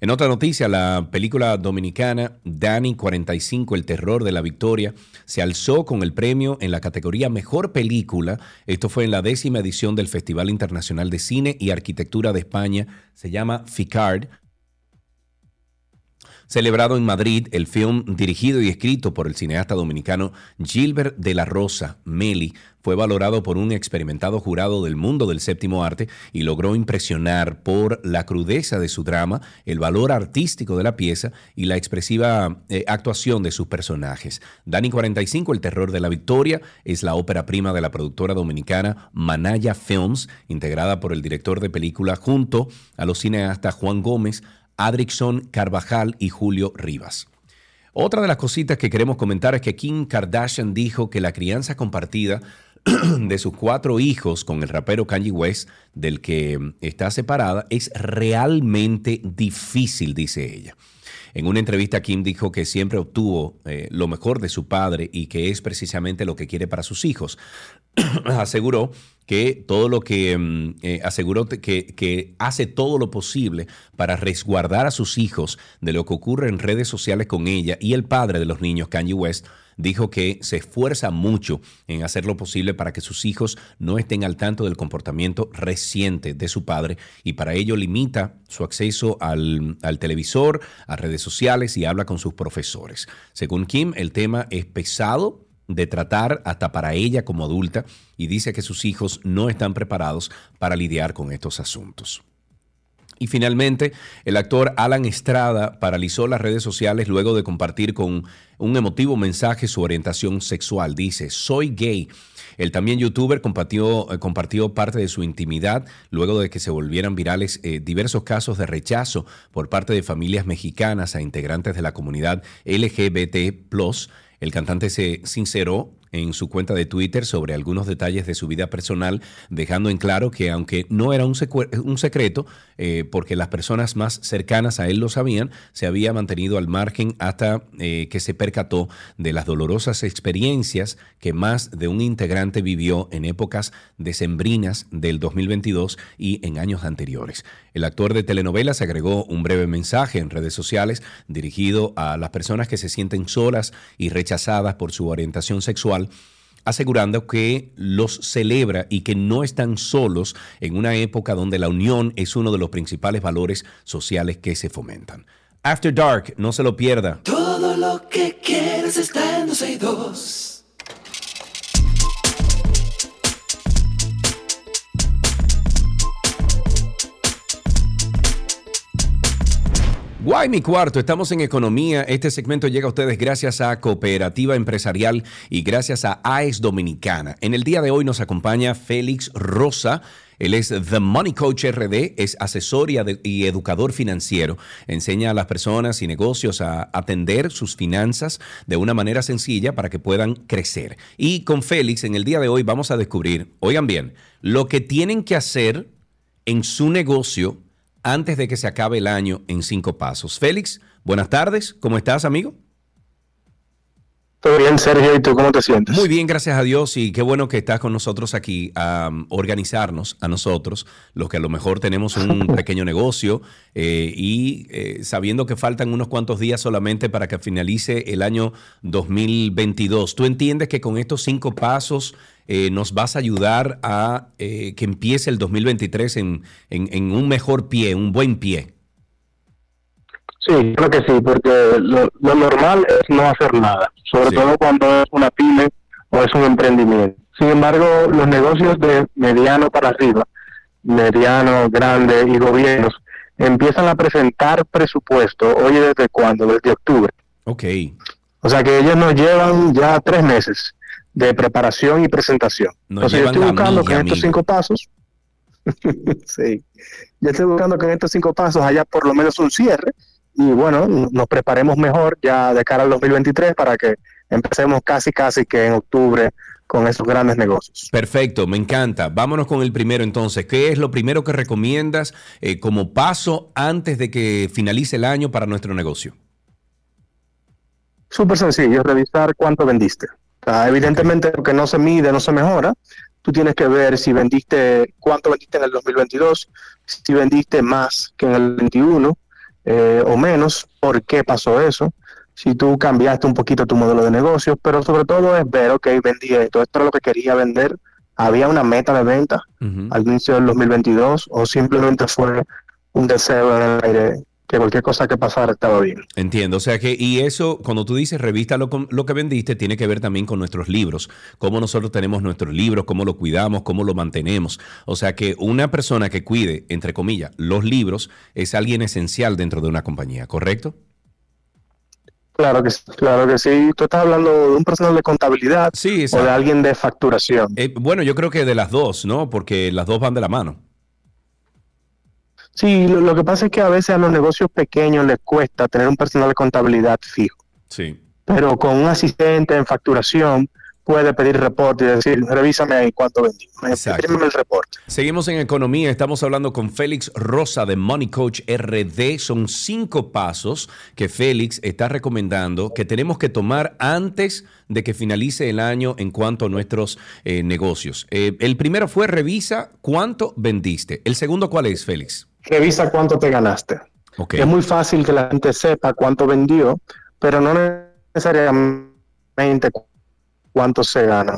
Speaker 2: En otra noticia, la película dominicana Danny 45, El terror de la victoria, se alzó con el premio en la categoría Mejor Película. Esto fue en la décima edición del Festival Internacional de Cine y Arquitectura de España. Se llama FICARD, Celebrado en Madrid, el film, dirigido y escrito por el cineasta dominicano Gilbert de la Rosa, Meli, fue valorado por un experimentado jurado del mundo del séptimo arte y logró impresionar por la crudeza de su drama, el valor artístico de la pieza y la expresiva eh, actuación de sus personajes. Dani 45, El terror de la victoria, es la ópera prima de la productora dominicana Manaya Films, integrada por el director de película junto a los cineastas Juan Gómez, Adrickson Carvajal y Julio Rivas. Otra de las cositas que queremos comentar es que Kim Kardashian dijo que la crianza compartida de sus cuatro hijos con el rapero Kanye West, del que está separada, es realmente difícil, dice ella. En una entrevista, Kim dijo que siempre obtuvo eh, lo mejor de su padre y que es precisamente lo que quiere para sus hijos. Aseguró que todo lo que mm, eh, aseguró que, hace todo lo posible para resguardar a sus hijos de lo que ocurre en redes sociales con ella y el padre de los niños, Kanye West, dijo que se esfuerza mucho en hacer lo posible para que sus hijos no estén al tanto del comportamiento reciente de su padre y para ello limita su acceso al televisor, a redes sociales y habla con sus profesores. Según Kim, el tema es pesado de tratar hasta para ella como adulta y dice que sus hijos no están preparados para lidiar con estos asuntos. Y finalmente, el actor Alan Estrada paralizó las redes sociales luego de compartir con un emotivo mensaje su orientación sexual. Dice, soy gay. El también youtuber compartió, eh, compartió parte de su intimidad luego de que se volvieran virales eh, diversos casos de rechazo por parte de familias mexicanas a integrantes de la comunidad LGBT el cantante se sinceró en su cuenta de Twitter sobre algunos detalles de su vida personal, dejando en claro que aunque no era un, secreto, eh, porque las personas más cercanas a él lo sabían, se había mantenido al margen hasta eh, que se percató de las dolorosas experiencias que más de un integrante vivió en épocas decembrinas del 2022 y en años anteriores. El actor de telenovelas agregó un breve mensaje en redes sociales dirigido a las personas que se sienten solas y rechazadas por su orientación sexual asegurando que los celebra y que no están solos en una época donde la unión es uno de los principales valores sociales que se fomentan. After Dark, no se lo pierda.
Speaker 1: Todo lo que está en 2.
Speaker 2: Guay, mi cuarto, estamos en economía. Este segmento llega a ustedes gracias a Cooperativa Empresarial y gracias a AES Dominicana. En el día de hoy nos acompaña Félix Rosa. Él es The Money Coach RD, es asesor y, educador financiero. Enseña a las personas y negocios a atender sus finanzas de una manera sencilla para que puedan crecer. Y con Félix, en el día de hoy vamos a descubrir, oigan bien, lo que tienen que hacer en su negocio antes de que se acabe el año en cinco pasos. Félix, buenas tardes, ¿cómo estás, amigo?
Speaker 7: Todo bien, Sergio, ¿y tú cómo te sientes?
Speaker 2: Muy bien, gracias a Dios, y qué bueno que estás con nosotros aquí a organizarnos a nosotros, los que a lo mejor tenemos un pequeño negocio eh, y eh, sabiendo que faltan unos cuantos días solamente para que finalice el año 2022. ¿Tú entiendes que con estos cinco pasos eh, nos vas a ayudar a eh, que empiece el 2023 en, en, un mejor pie, un buen pie.
Speaker 7: Sí, creo que sí, porque lo, normal es no hacer nada, sobre todo cuando es una pyme o es un emprendimiento. Sin embargo, los negocios de mediano para arriba, mediano, grande y gobiernos, empiezan a presentar presupuesto, oye, ¿desde cuándo? Desde octubre.
Speaker 2: Ok.
Speaker 7: O sea que ellos nos llevan ya tres meses de preparación y presentación.
Speaker 2: Nos
Speaker 7: Entonces yo estoy buscando que en estos cinco pasos, sí, yo estoy buscando que en estos cinco pasos haya por lo menos un cierre y bueno, nos preparemos mejor ya de cara al 2023 para que empecemos casi casi que en octubre con esos grandes negocios.
Speaker 2: Perfecto, me encanta. Vámonos con el primero entonces. ¿Qué es lo primero que recomiendas eh, como paso antes de que finalice el año para nuestro negocio?
Speaker 7: Súper sencillo, revisar cuánto vendiste. Sea, evidentemente lo que no se mide no se mejora. Tú tienes que ver si vendiste, cuánto vendiste en el 2022, si vendiste más que en el 21 eh, o menos, por qué pasó eso, si tú cambiaste un poquito tu modelo de negocio, pero sobre todo es ver, ok, vendí esto, esto era lo que quería vender, había una meta de venta al inicio del 2022 o simplemente fue un deseo en el aire que cualquier cosa que pasara estaba bien.
Speaker 2: Entiendo, o sea que, y eso, cuando tú dices revista lo, lo que vendiste, tiene que ver también con nuestros libros, cómo nosotros tenemos nuestros libros, cómo lo cuidamos, cómo lo mantenemos. O sea que una persona que cuide, entre comillas, los libros es alguien esencial dentro de una compañía, ¿correcto?
Speaker 7: Claro que sí, claro que sí. Tú estás hablando de un personal de contabilidad
Speaker 2: Sí,
Speaker 7: o de alguien de facturación.
Speaker 2: Eh, bueno, yo creo que de las dos, ¿no? Porque las dos van de la mano.
Speaker 7: Sí, lo, lo que pasa es que a veces a los negocios pequeños les cuesta tener un personal de contabilidad fijo,
Speaker 2: Sí.
Speaker 7: pero con un asistente en facturación puede pedir reporte y decir, revísame ahí cuánto vendí,
Speaker 2: Exacto.
Speaker 7: imprímeme el reporte.
Speaker 2: Seguimos en economía, estamos hablando con Félix Rosa de Money Coach RD. Son cinco pasos que Félix está recomendando que tenemos que tomar antes de que finalice el año en cuanto a nuestros eh, negocios. Eh, el primero fue revisa cuánto vendiste. El segundo, ¿cuál es, Félix?
Speaker 7: Revisa cuánto te ganaste. Es muy fácil que la gente sepa cuánto vendió, pero no necesariamente cu- cuánto se gana.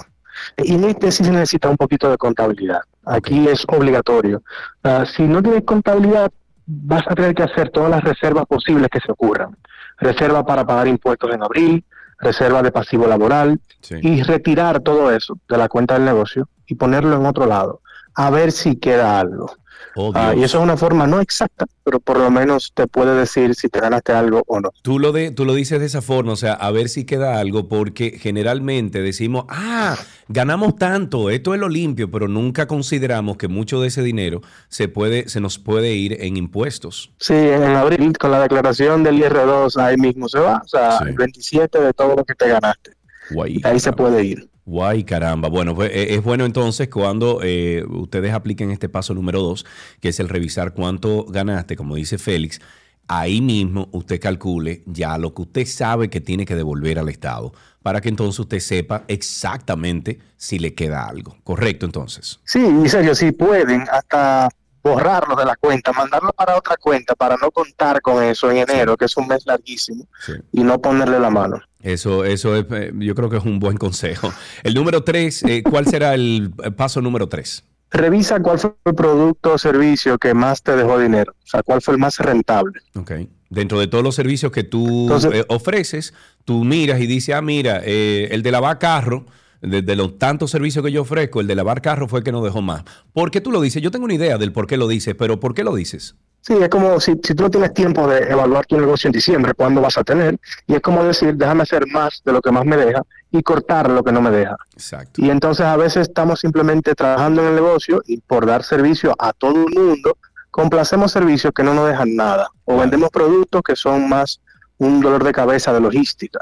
Speaker 7: Y este sí se necesita un poquito de contabilidad. Aquí es obligatorio. Ah, si no tienes contabilidad, vas a tener que hacer todas las reservas posibles que se ocurran. Reserva para pagar impuestos en abril, reserva de pasivo laboral
Speaker 2: Sí.
Speaker 7: y retirar todo eso de la cuenta del negocio y ponerlo en otro lado, a ver si queda algo.
Speaker 2: Oh,
Speaker 7: y eso es una forma no exacta, pero por lo menos te puede decir si te ganaste algo o no.
Speaker 2: Tú lo, de, tú lo dices de esa forma, o sea, a ver si queda algo, porque generalmente decimos, ah, ganamos tanto, esto es lo limpio, pero nunca consideramos que mucho de ese dinero se, puede, se nos puede ir en impuestos.
Speaker 7: Sí, en abril con la declaración del IR2 ahí mismo se va, o sea,
Speaker 2: Sí.
Speaker 7: el 27 de todo lo que te ganaste.
Speaker 2: Guay,
Speaker 7: Ahí se puede ir.
Speaker 2: Guay, caramba. Bueno, pues eh, es bueno entonces cuando eh, ustedes apliquen este paso número dos, que es el revisar cuánto ganaste, como dice Félix. Ahí mismo usted calcule ya lo que usted sabe que tiene que devolver al Estado, para que entonces usted sepa exactamente si le queda algo. Correcto, entonces.
Speaker 7: Sí, y serio, sí pueden hasta borrarlo de la cuenta, mandarlo para otra cuenta para no contar con eso en enero, que es un mes larguísimo,
Speaker 2: Sí.
Speaker 7: y no ponerle la mano.
Speaker 2: Eso, eso es, eh, yo creo que es un buen consejo. El número tres, eh, ¿cuál será el eh, paso número tres?
Speaker 7: Revisa cuál fue el producto o servicio que más te dejó dinero, o sea, cuál fue el más rentable.
Speaker 2: Ok. Dentro de todos los servicios que tú
Speaker 7: Entonces-
Speaker 2: eh, ofreces, tú miras y dices, ah, mira, eh, el de lavar carro, de, de los tantos servicios que yo ofrezco, el de lavar carro fue el que nos dejó más. ¿Por qué tú lo dices? Yo tengo una idea del por qué lo dices, pero ¿por qué lo dices?
Speaker 7: Sí, es como si, si tú no tienes tiempo de evaluar tu negocio en diciembre, ¿cuándo vas a tener? Y es como decir, déjame hacer más de lo que más me deja y cortar lo que no me deja.
Speaker 2: Exacto.
Speaker 7: Y entonces a veces estamos simplemente trabajando en el negocio y por dar servicio a todo el mundo, complacemos servicios que no nos dejan nada. O vendemos productos que son más un dolor de cabeza de logística.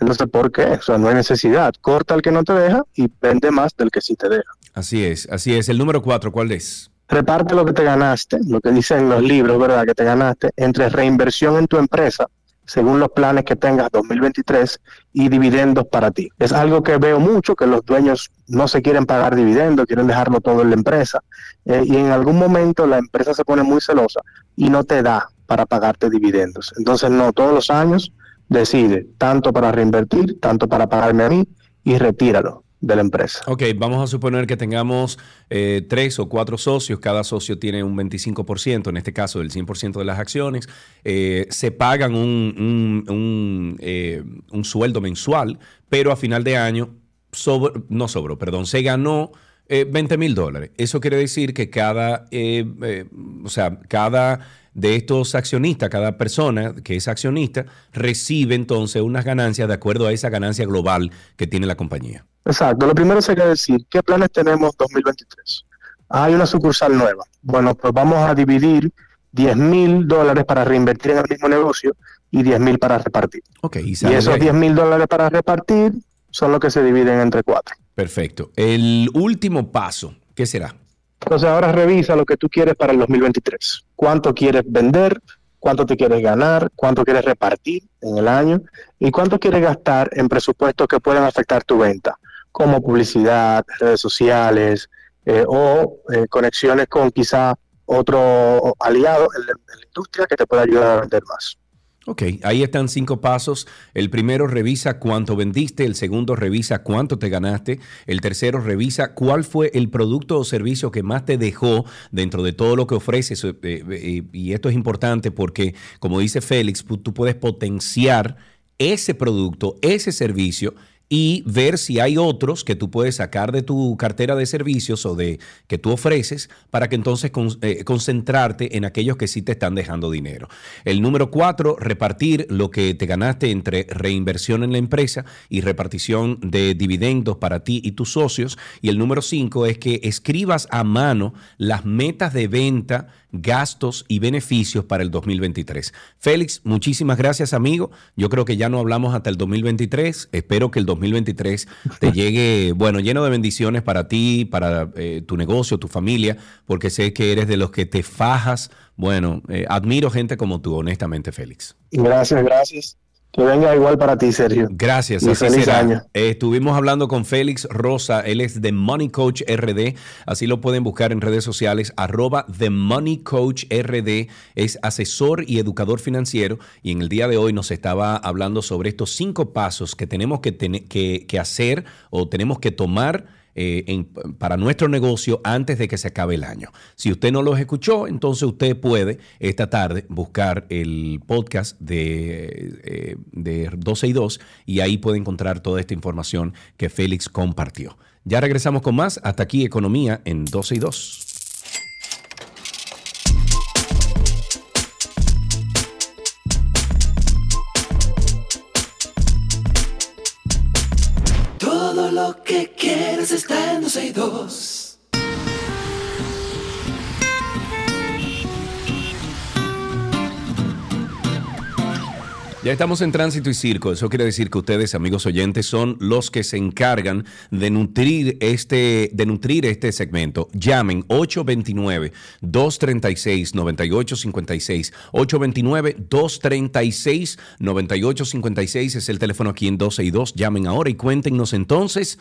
Speaker 7: Entonces, ¿por qué? O sea, no hay necesidad. Corta el que no te deja y vende más del que sí te deja.
Speaker 2: Así es, así es. El número cuatro, ¿cuál es?
Speaker 7: reparte lo que te ganaste, lo que dicen los libros, ¿verdad? Que te ganaste, entre reinversión en tu empresa, según los planes que tengas 2023, y dividendos para ti. Es algo que veo mucho, que los dueños no se quieren pagar dividendos, quieren dejarlo todo en la empresa, eh, y en algún momento la empresa se pone muy celosa y no te da para pagarte dividendos. Entonces, no, todos los años decide tanto para reinvertir, tanto para pagarme a mí, y retíralo de la empresa.
Speaker 2: Ok, vamos a suponer que tengamos eh, tres o cuatro socios, cada socio tiene un 25%, en este caso del 100% de las acciones, eh, se pagan un, eh, un sueldo mensual, pero a final de año, no sobró, perdón, se ganó eh, 20 mil dólares. Eso quiere decir que cada, o sea, cada de estos accionistas, cada persona que es accionista recibe entonces unas ganancias de acuerdo a esa ganancia global que tiene la compañía.
Speaker 7: Exacto. Lo primero sería decir, ¿qué planes tenemos 2023? Hay una sucursal nueva. Bueno, pues vamos a dividir 10 mil dólares para reinvertir en el mismo negocio y 10 mil para repartir.
Speaker 2: Ok, y,
Speaker 7: Y esos
Speaker 2: ahí.
Speaker 7: 10 mil dólares para repartir son los que se dividen entre cuatro.
Speaker 2: Perfecto. El último paso, ¿qué será?
Speaker 7: Entonces ahora revisa lo que tú quieres para el 2023. ¿Cuánto quieres vender? ¿Cuánto te quieres ganar? ¿Cuánto quieres repartir en el año? ¿Y cuánto quieres gastar en presupuestos que puedan afectar tu venta? Como publicidad, redes sociales eh, o eh, conexiones con quizá otro aliado en la, en la industria que te pueda ayudar a vender más.
Speaker 2: Ok, ahí están cinco pasos. El primero revisa cuánto vendiste, el segundo revisa cuánto te ganaste, el tercero revisa cuál fue el producto o servicio que más te dejó dentro de todo lo que ofreces. Eh, eh, y esto es importante porque, como dice Félix, tú puedes potenciar ese producto, ese servicio y ver si hay otros que tú puedes sacar de tu cartera de servicios o de que tú ofreces para que entonces eh, concentrarte en aquellos que sí te están dejando dinero. El número cuatro, repartir lo que te ganaste entre reinversión en la empresa y repartición de dividendos para ti y tus socios. Y el número cinco es que escribas a mano las metas de venta gastos y beneficios para el 2023. Félix, muchísimas gracias, amigo. Yo creo que ya no hablamos hasta el 2023. Espero que el 2023 te llegue, bueno, lleno de bendiciones para ti, para eh, tu negocio, tu familia, porque sé que eres de los que te fajas. Bueno, eh, admiro gente como tú, honestamente, Félix.
Speaker 7: Gracias, gracias. Que venga igual para ti, Sergio.
Speaker 2: Gracias,
Speaker 7: Y
Speaker 2: así
Speaker 7: feliz
Speaker 2: será.
Speaker 7: año.
Speaker 2: Eh, estuvimos hablando con Félix Rosa, él es de Money Coach RD, así lo pueden buscar en redes sociales, arroba The Money Coach RD, es asesor y educador financiero y en el día de hoy nos estaba hablando sobre estos cinco pasos que tenemos que, tener- que, que hacer o tenemos que tomar eh, en- para nuestro negocio antes de que se acabe el año. Si usted no los escuchó, entonces usted puede esta tarde buscar el podcast de, eh, de 12 y 2 y ahí puede encontrar toda esta información que Félix compartió. Ya regresamos con más. Hasta aquí Economía en 12 y 2.
Speaker 1: Lo que quieres está en 12 y 2.
Speaker 2: Ya estamos en tránsito y circo. Eso quiere decir que ustedes, amigos oyentes, son los que se encargan de nutrir este, de nutrir este segmento. Llamen 829-236-9856. 829-236-9856 es el teléfono aquí en 12 y 2. Llamen ahora y cuéntenos entonces.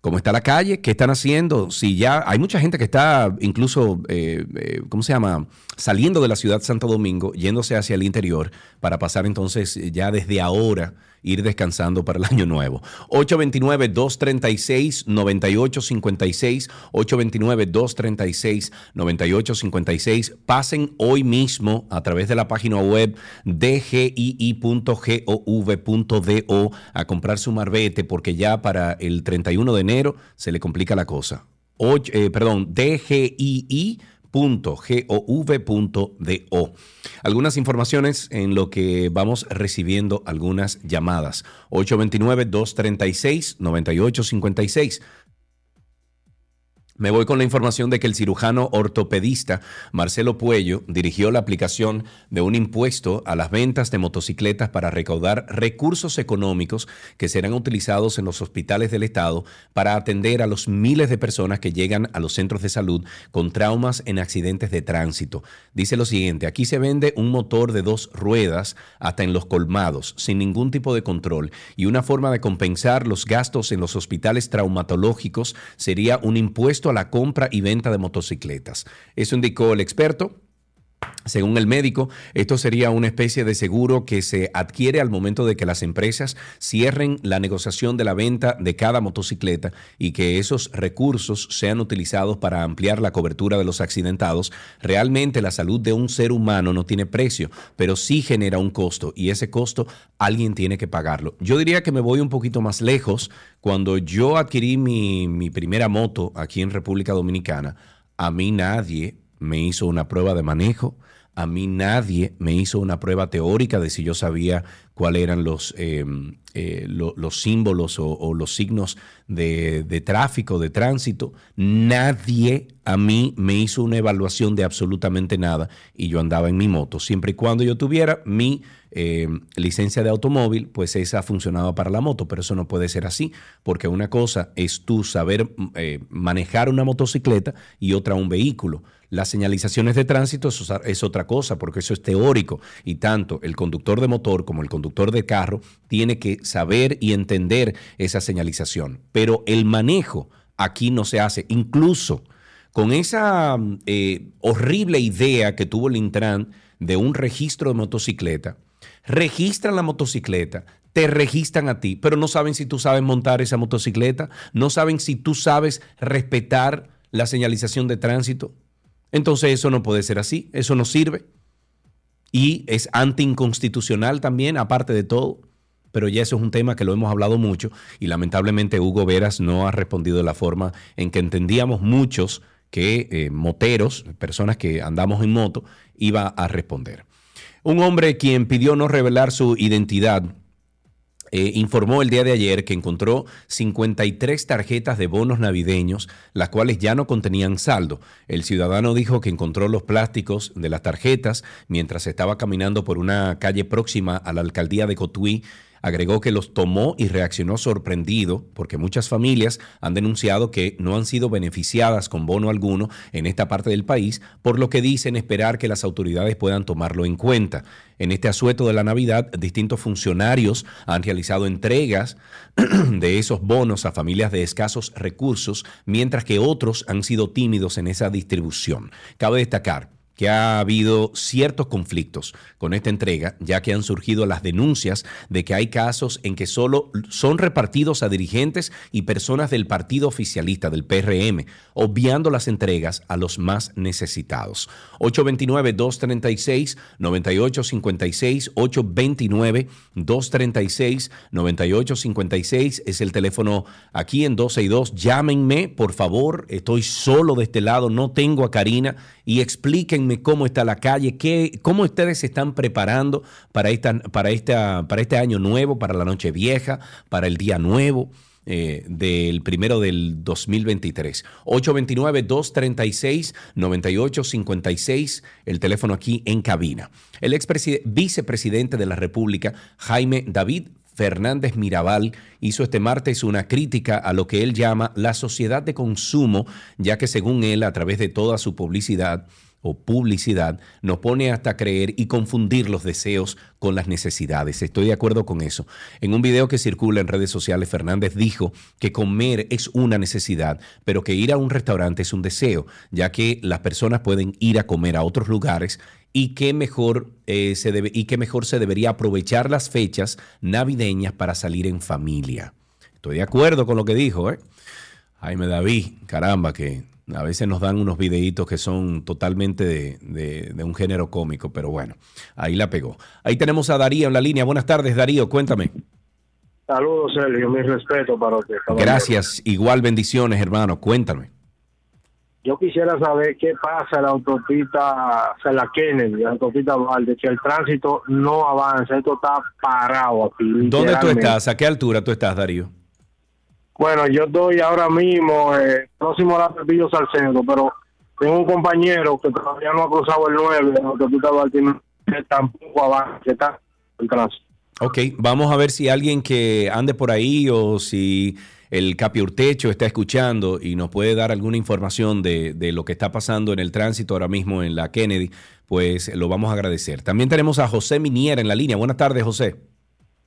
Speaker 2: ¿Cómo está la calle? ¿Qué están haciendo? Si ya hay mucha gente que está incluso, eh, eh, ¿cómo se llama? Saliendo de la ciudad Santo Domingo, yéndose hacia el interior para pasar entonces ya desde ahora ir descansando para el año nuevo. 829-236-9856, 829-236-9856. Pasen hoy mismo a través de la página web dgii.gov.do a comprar su marbete porque ya para el 31 de enero se le complica la cosa. Och- eh, perdón, dgii www.gov.do. Algunas informaciones en lo que vamos recibiendo algunas llamadas. 829-236-9856. Me voy con la información de que el cirujano ortopedista Marcelo Puello dirigió la aplicación de un impuesto a las ventas de motocicletas para recaudar recursos económicos que serán utilizados en los hospitales del Estado para atender a los miles de personas que llegan a los centros de salud con traumas en accidentes de tránsito. Dice lo siguiente, aquí se vende un motor de dos ruedas hasta en los colmados, sin ningún tipo de control, y una forma de compensar los gastos en los hospitales traumatológicos sería un impuesto a la compra y venta de motocicletas. Eso indicó el experto. Según el médico, esto sería una especie de seguro que se adquiere al momento de que las empresas cierren la negociación de la venta de cada motocicleta y que esos recursos sean utilizados para ampliar la cobertura de los accidentados. Realmente la salud de un ser humano no tiene precio, pero sí genera un costo y ese costo alguien tiene que pagarlo. Yo diría que me voy un poquito más lejos. Cuando yo adquirí mi, primera moto aquí en República Dominicana, a mí nadie me hizo una prueba de manejo, a mí nadie me hizo una prueba teórica de si yo sabía cuáles eran los, eh, eh, lo- los símbolos o, o los signos de, de tráfico, de tránsito. Nadie a mí me hizo una evaluación de absolutamente nada y yo andaba en mi moto. Siempre y cuando yo tuviera mi eh, licencia de automóvil, pues esa funcionaba para la moto, pero eso no puede ser así, porque una cosa es tú saber eh, manejar una motocicleta y otra un vehículo. Las señalizaciones de tránsito es otra cosa, porque eso es teórico y tanto el conductor de motor como el conductor de carro tiene que saber y entender esa señalización. Pero el manejo aquí no se hace, incluso con esa eh, horrible idea que tuvo el Intran de un registro de motocicleta, registran la motocicleta, te registran a ti, pero no saben si tú sabes montar esa motocicleta, no saben si tú sabes respetar la señalización de tránsito. Entonces eso no puede ser así, eso no sirve. Y es antiinconstitucional también, aparte de todo. Pero ya eso es un tema que lo hemos hablado mucho y lamentablemente Hugo Veras no ha respondido de la forma en que entendíamos muchos que eh, moteros, personas que andamos en moto, iba a responder. Un hombre quien pidió no revelar su identidad eh, informó el día de ayer que encontró 53 tarjetas de bonos navideños, las cuales ya no contenían saldo. El ciudadano dijo que encontró los plásticos de las tarjetas mientras estaba caminando por una calle próxima a la alcaldía de Cotuí. Agregó que los tomó y reaccionó sorprendido porque muchas familias han denunciado que no han sido beneficiadas con bono alguno en esta parte del país, por lo que dicen esperar que las autoridades puedan tomarlo en cuenta. En este asueto de la Navidad, distintos funcionarios han realizado entregas de esos bonos a familias de escasos recursos, mientras que otros han sido tímidos en esa distribución. Cabe destacar que ha habido ciertos conflictos con esta entrega, ya que han surgido las denuncias de que hay casos en que solo son repartidos a dirigentes y personas del partido oficialista del PRM, obviando las entregas a los más necesitados. 829-236-9856, 829-236-9856 es el teléfono aquí en 12 y 2. Llámenme, por favor, estoy solo de este lado, no tengo a Karina y explíquenme cómo está la calle, qué, cómo ustedes se están preparando para, esta, para, esta, para este año nuevo, para la noche vieja, para el día nuevo. eh, del primero del 2023. 829-236-9856, el teléfono aquí en cabina. El ex vicepresidente de la República, Jaime David Fernández Mirabal hizo este martes una crítica a lo que él llama la sociedad de consumo, ya que según él, a través de toda su publicidad, o publicidad nos pone hasta creer y confundir los deseos con las necesidades. Estoy de acuerdo con eso. En un video que circula en redes sociales, Fernández dijo que comer es una necesidad, pero que ir a un restaurante es un deseo, ya que las personas pueden ir a comer a otros lugares y que mejor, eh, se debe, y que mejor se debería aprovechar las fechas navideñas para salir en familia. Estoy de acuerdo con lo que dijo, ¿eh? Jaime David, caramba, que a veces nos dan unos videitos que son totalmente de, de, de, un género cómico, pero bueno, ahí la pegó. Ahí tenemos a Darío en la línea. Buenas tardes, Darío, cuéntame.
Speaker 8: Saludos, Sergio, mi respeto para usted.
Speaker 2: Gracias, igual bendiciones, hermano, cuéntame.
Speaker 8: Yo quisiera saber qué pasa en la autopista, o sea, la Kennedy, la autopista Valde, que el tránsito no avanza, esto está parado aquí.
Speaker 2: ¿Dónde tú estás? ¿A qué altura tú estás, Darío?
Speaker 8: Bueno, yo estoy ahora mismo eh, próximo a la Pepillo Salcedo, pero tengo un compañero que todavía no ha cruzado el 9 de la autopista Baltimore, que tampoco avanza, que está el tránsito.
Speaker 2: Ok, vamos a ver si alguien que ande por ahí o si el Capi Urtecho está escuchando y nos puede dar alguna información de, de, lo que está pasando en el tránsito ahora mismo en la Kennedy, pues lo vamos a agradecer. También tenemos a José Minier en la línea. Buenas tardes, José.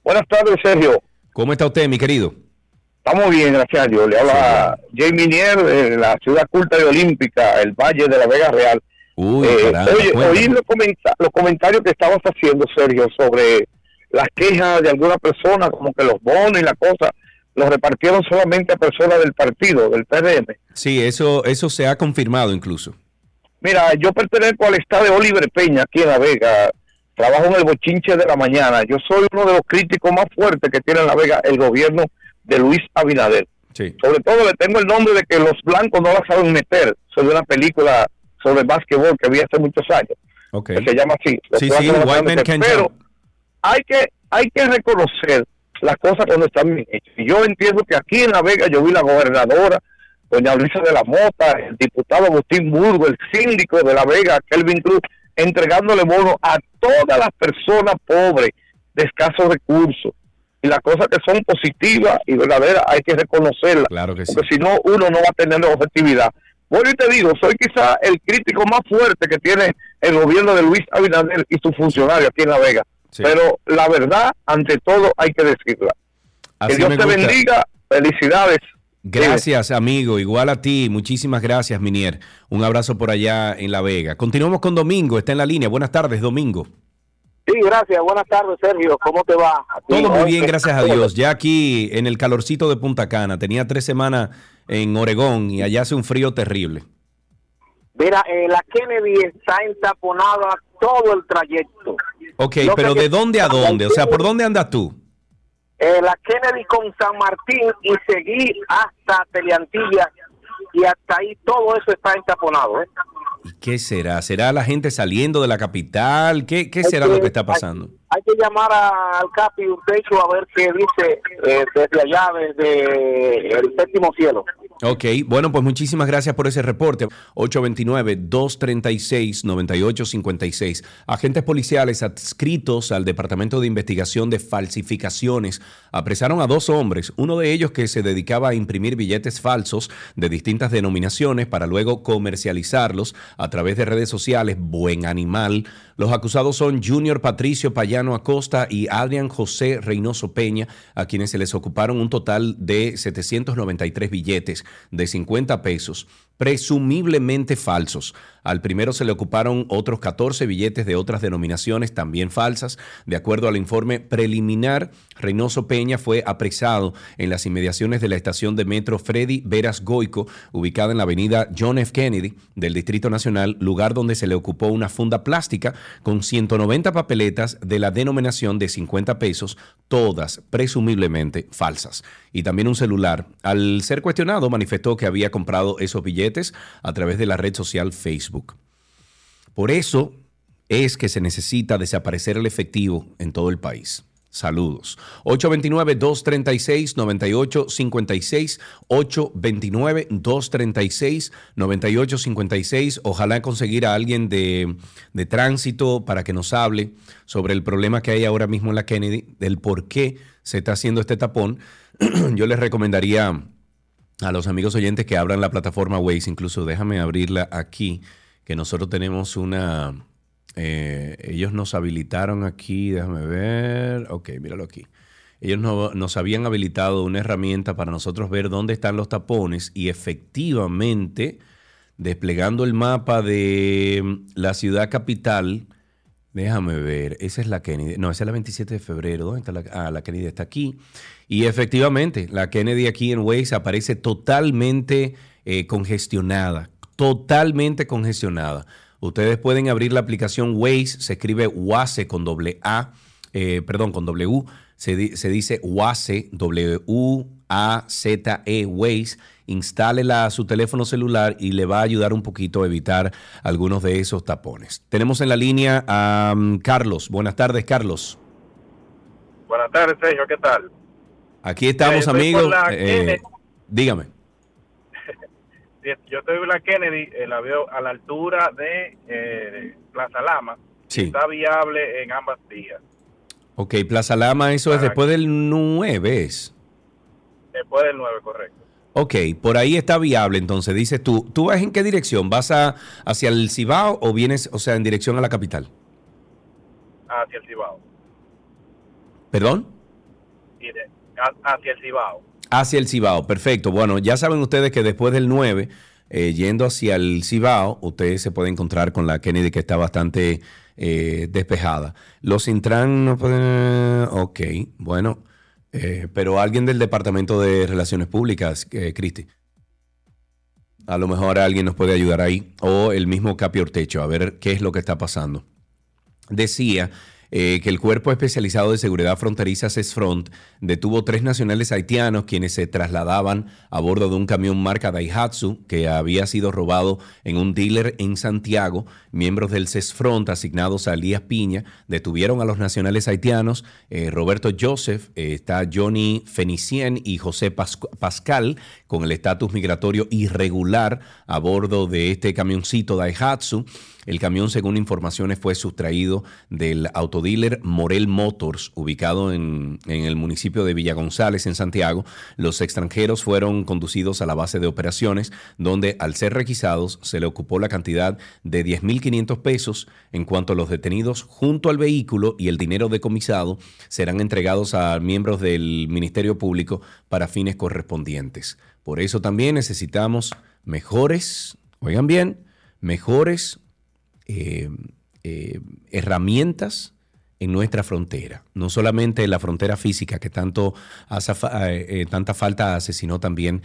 Speaker 9: Buenas tardes, Sergio.
Speaker 2: ¿Cómo está usted, mi querido?
Speaker 9: Estamos bien, gracias a Dios. Le habla sí. Jay Minier de la ciudad culta y olímpica, el Valle de la Vega Real.
Speaker 2: Uy, eh, caramba,
Speaker 9: oye, oí los, comenta los comentarios que estabas haciendo, Sergio, sobre las quejas de alguna persona, como que los bonos y la cosa, los repartieron solamente a personas del partido, del PRM.
Speaker 2: Sí, eso, eso se ha confirmado incluso.
Speaker 9: Mira, yo pertenezco al estado de Oliver Peña, aquí en La Vega. Trabajo en el bochinche de la mañana. Yo soy uno de los críticos más fuertes que tiene en La Vega el gobierno de Luis Abinader.
Speaker 2: Sí.
Speaker 9: Sobre todo le tengo el nombre de que los blancos no la saben meter. Sobre una película sobre básquetbol que vi hace muchos años.
Speaker 2: Okay.
Speaker 9: que se llama así.
Speaker 2: Sí, sí, White
Speaker 9: pero hay que, hay que reconocer las cosas cuando están bien hechas. Y yo entiendo que aquí en La Vega yo vi la gobernadora, doña Luisa de la Mota, el diputado Agustín Burgo, el síndico de La Vega, Kelvin Cruz, entregándole bonos a todas las personas pobres de escasos recursos. Y las cosas que son positivas y verdaderas hay que reconocerlas.
Speaker 2: Claro que sí.
Speaker 9: Porque si no, uno no va a tener objetividad. Bueno, y te digo, soy quizá el crítico más fuerte que tiene el gobierno de Luis Abinader y sus funcionarios aquí en La Vega.
Speaker 2: Sí.
Speaker 9: Pero la verdad, ante todo, hay que decirla.
Speaker 2: Así
Speaker 9: que Dios te bendiga. Felicidades.
Speaker 2: Gracias, amigo. Igual a ti. Muchísimas gracias, Minier. Un abrazo por allá en La Vega. Continuamos con Domingo. Está en la línea. Buenas tardes, Domingo.
Speaker 10: Sí, gracias. Buenas tardes, Sergio. ¿Cómo te va?
Speaker 2: Todo muy bien, gracias a. Dios. Ya aquí en el calorcito de Punta Cana. Tenía tres semanas en Oregón y allá hace un frío terrible.
Speaker 10: Mira, eh, la Kennedy está entaponada todo el trayecto.
Speaker 2: Ok,
Speaker 10: Yo
Speaker 2: pero ¿de dónde a dónde? O sea, ¿por dónde andas tú?
Speaker 10: Eh, la Kennedy con San Martín y seguir hasta Teleantilla y hasta ahí todo eso está entaponado. ¿eh?
Speaker 2: ¿Y qué será? ¿Será la gente saliendo de la capital? ¿Qué, qué será
Speaker 10: que-
Speaker 2: lo que está
Speaker 10: hay-
Speaker 2: pasando?
Speaker 10: Hay que llamar a- al Capi Urtecho a ver qué dice eh, desde allá, desde el séptimo cielo.
Speaker 2: Ok, bueno, pues muchísimas gracias por ese reporte. 829-236-9856. Agentes policiales adscritos al Departamento de Investigación de Falsificaciones apresaron a dos hombres, uno de ellos que se dedicaba a imprimir billetes falsos de distintas denominaciones para luego comercializarlos a través de redes sociales. Buen animal. Los acusados son Junior Patricio Payano Acosta y Adrián José Reynoso Peña, a quienes se les ocuparon un total de 793 billetes de 50 pesos, presumiblemente falsos. Al primero se le ocuparon otros 14 billetes de otras denominaciones también falsas. De acuerdo al informe preliminar, Reynoso Peña fue apresado en las inmediaciones de la estación de metro Freddy Veras Goico, ubicada en la avenida John F. Kennedy del Distrito Nacional, lugar donde se le ocupó una funda plástica con 190 papeletas de la denominación de 50 pesos, todas presumiblemente falsas. Y también un celular. Al ser cuestionado, manifestó que había comprado esos billetes a través de la red social Facebook. Por eso es que se necesita desaparecer el efectivo en todo el país. Saludos. 829-236-9856. 829-236-9856. Ojalá conseguir a alguien de, de tránsito para que nos hable sobre el problema que hay ahora mismo en la Kennedy, del por qué se está haciendo este tapón. Yo les recomendaría a los amigos oyentes que abran la plataforma Waze. Incluso déjame abrirla aquí, que nosotros tenemos una... eh, ellos nos habilitaron aquí, déjame ver. Ok, míralo aquí. Ellos no- nos habían habilitado una herramienta para nosotros ver dónde están los tapones y efectivamente, desplegando el mapa de mm, la ciudad capital, déjame ver, esa es la Kennedy, no, esa es la 27 de febrero, ¿dónde está la? Ah, la Kennedy está aquí. Y efectivamente, la Kennedy aquí en Waze aparece totalmente eh, congestionada, totalmente congestionada. Ustedes pueden abrir la aplicación Waze, se escribe WASE con doble A, eh, perdón, con W, se, di- se dice WASE, W-A-Z-E, Waze. Instálela a su teléfono celular y le va a ayudar un poquito a evitar algunos de esos tapones. Tenemos en la línea a mm, Carlos. Buenas tardes, Carlos.
Speaker 11: Buenas tardes, Sergio, ¿qué tal?
Speaker 2: Aquí estamos,
Speaker 11: Eh,
Speaker 2: amigos. Eh, dígame.
Speaker 11: Yo estoy en la Kennedy, eh, la veo a la altura de eh, Plaza Lama.
Speaker 2: Sí.
Speaker 11: Está viable en ambas vías.
Speaker 2: Ok, Plaza Lama, eso es después del 9, ¿es?
Speaker 11: Después del 9, correcto.
Speaker 2: Ok, por ahí está viable, entonces dices tú, ¿tú vas en qué dirección? ¿Vas a, hacia el Cibao o vienes, o sea, en dirección a la capital?
Speaker 11: Hacia el Cibao.
Speaker 2: ¿Perdón?
Speaker 11: De- hacia el Cibao.
Speaker 2: Hacia el Cibao, perfecto. Bueno, ya saben ustedes que después del 9, eh, yendo hacia el Cibao, ustedes se pueden encontrar con la Kennedy que está bastante eh, despejada. Los Intran no pueden... Ok, bueno, eh, pero alguien del Departamento de Relaciones Públicas, Cristi. A lo mejor alguien nos puede ayudar ahí. O el mismo Capi Ortecho, a ver qué es lo que está pasando. Decía eh, que el Cuerpo Especializado de Seguridad Fronteriza CESFRONT detuvo tres nacionales haitianos quienes se trasladaban a bordo de un camión marca Daihatsu que había sido robado en un dealer en Santiago. Miembros del CESFRONT asignados a Elías Piña detuvieron a los nacionales haitianos eh, Roberto Joseph, eh, está Johnny Fenicien y José Pascal con el estatus migratorio irregular a bordo de este camioncito Daihatsu. El camión, según informaciones, fue sustraído del autodealer Morel Motors, ubicado en, el municipio de Villa González, en Santiago. Los extranjeros fueron conducidos a la base de operaciones, donde al ser requisados se le ocupó la cantidad de 10.500 pesos. En cuanto a los detenidos, junto al vehículo y el dinero decomisado, serán entregados a miembros del Ministerio Público para fines correspondientes. Por eso también necesitamos mejores, oigan bien, mejores eh, eh, herramientas en nuestra frontera, no solamente en la frontera física que tanto eh, tanta falta hace, sino también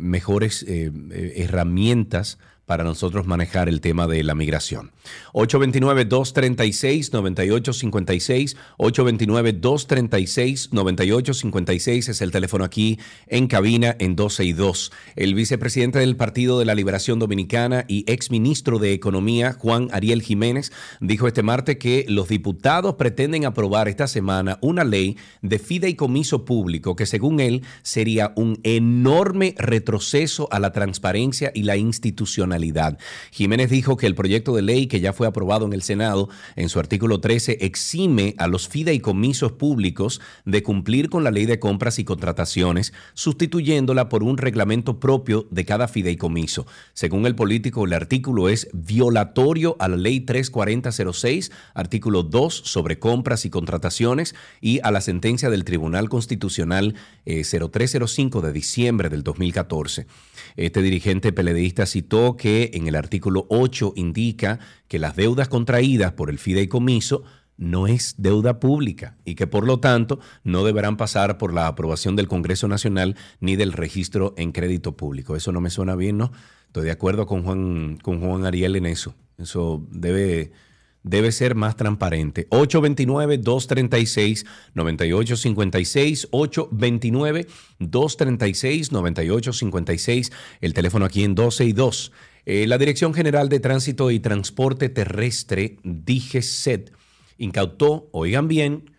Speaker 2: mejores herramientas para nosotros manejar el tema de la migración. 829-236-9856, 829-236-9856 es el teléfono aquí en cabina en 12 y 2. El vicepresidente del Partido de la Liberación Dominicana y exministro de Economía, Juan Ariel Jiménez, dijo este martes que los diputados pretenden aprobar esta semana una ley de fideicomiso público que según él sería un enorme retroceso a la transparencia y la institucionalidad Jiménez dijo que el proyecto de ley que ya fue aprobado en el Senado, en su artículo 13, exime a los fideicomisos públicos de cumplir con la ley de compras y contrataciones, sustituyéndola por un reglamento propio de cada fideicomiso. Según el político, el artículo es violatorio a la ley 34006, artículo 2 sobre compras y contrataciones, y a la sentencia del Tribunal Constitucional 0305 eh, de diciembre del 2014. Este dirigente peledeísta citó que en el artículo 8 indica que las deudas contraídas por el fideicomiso no es deuda pública y que por lo tanto no deberán pasar por la aprobación del Congreso Nacional ni del registro en crédito público. Eso no me suena bien, ¿no? Estoy de acuerdo con Juan, con Juan Ariel en eso. Eso debe debe ser más transparente. 829-236-9856, 829-236-9856, el teléfono aquí en 12 y 2. Eh, la Dirección General de Tránsito y Transporte Terrestre, DGCET, incautó, oigan bien,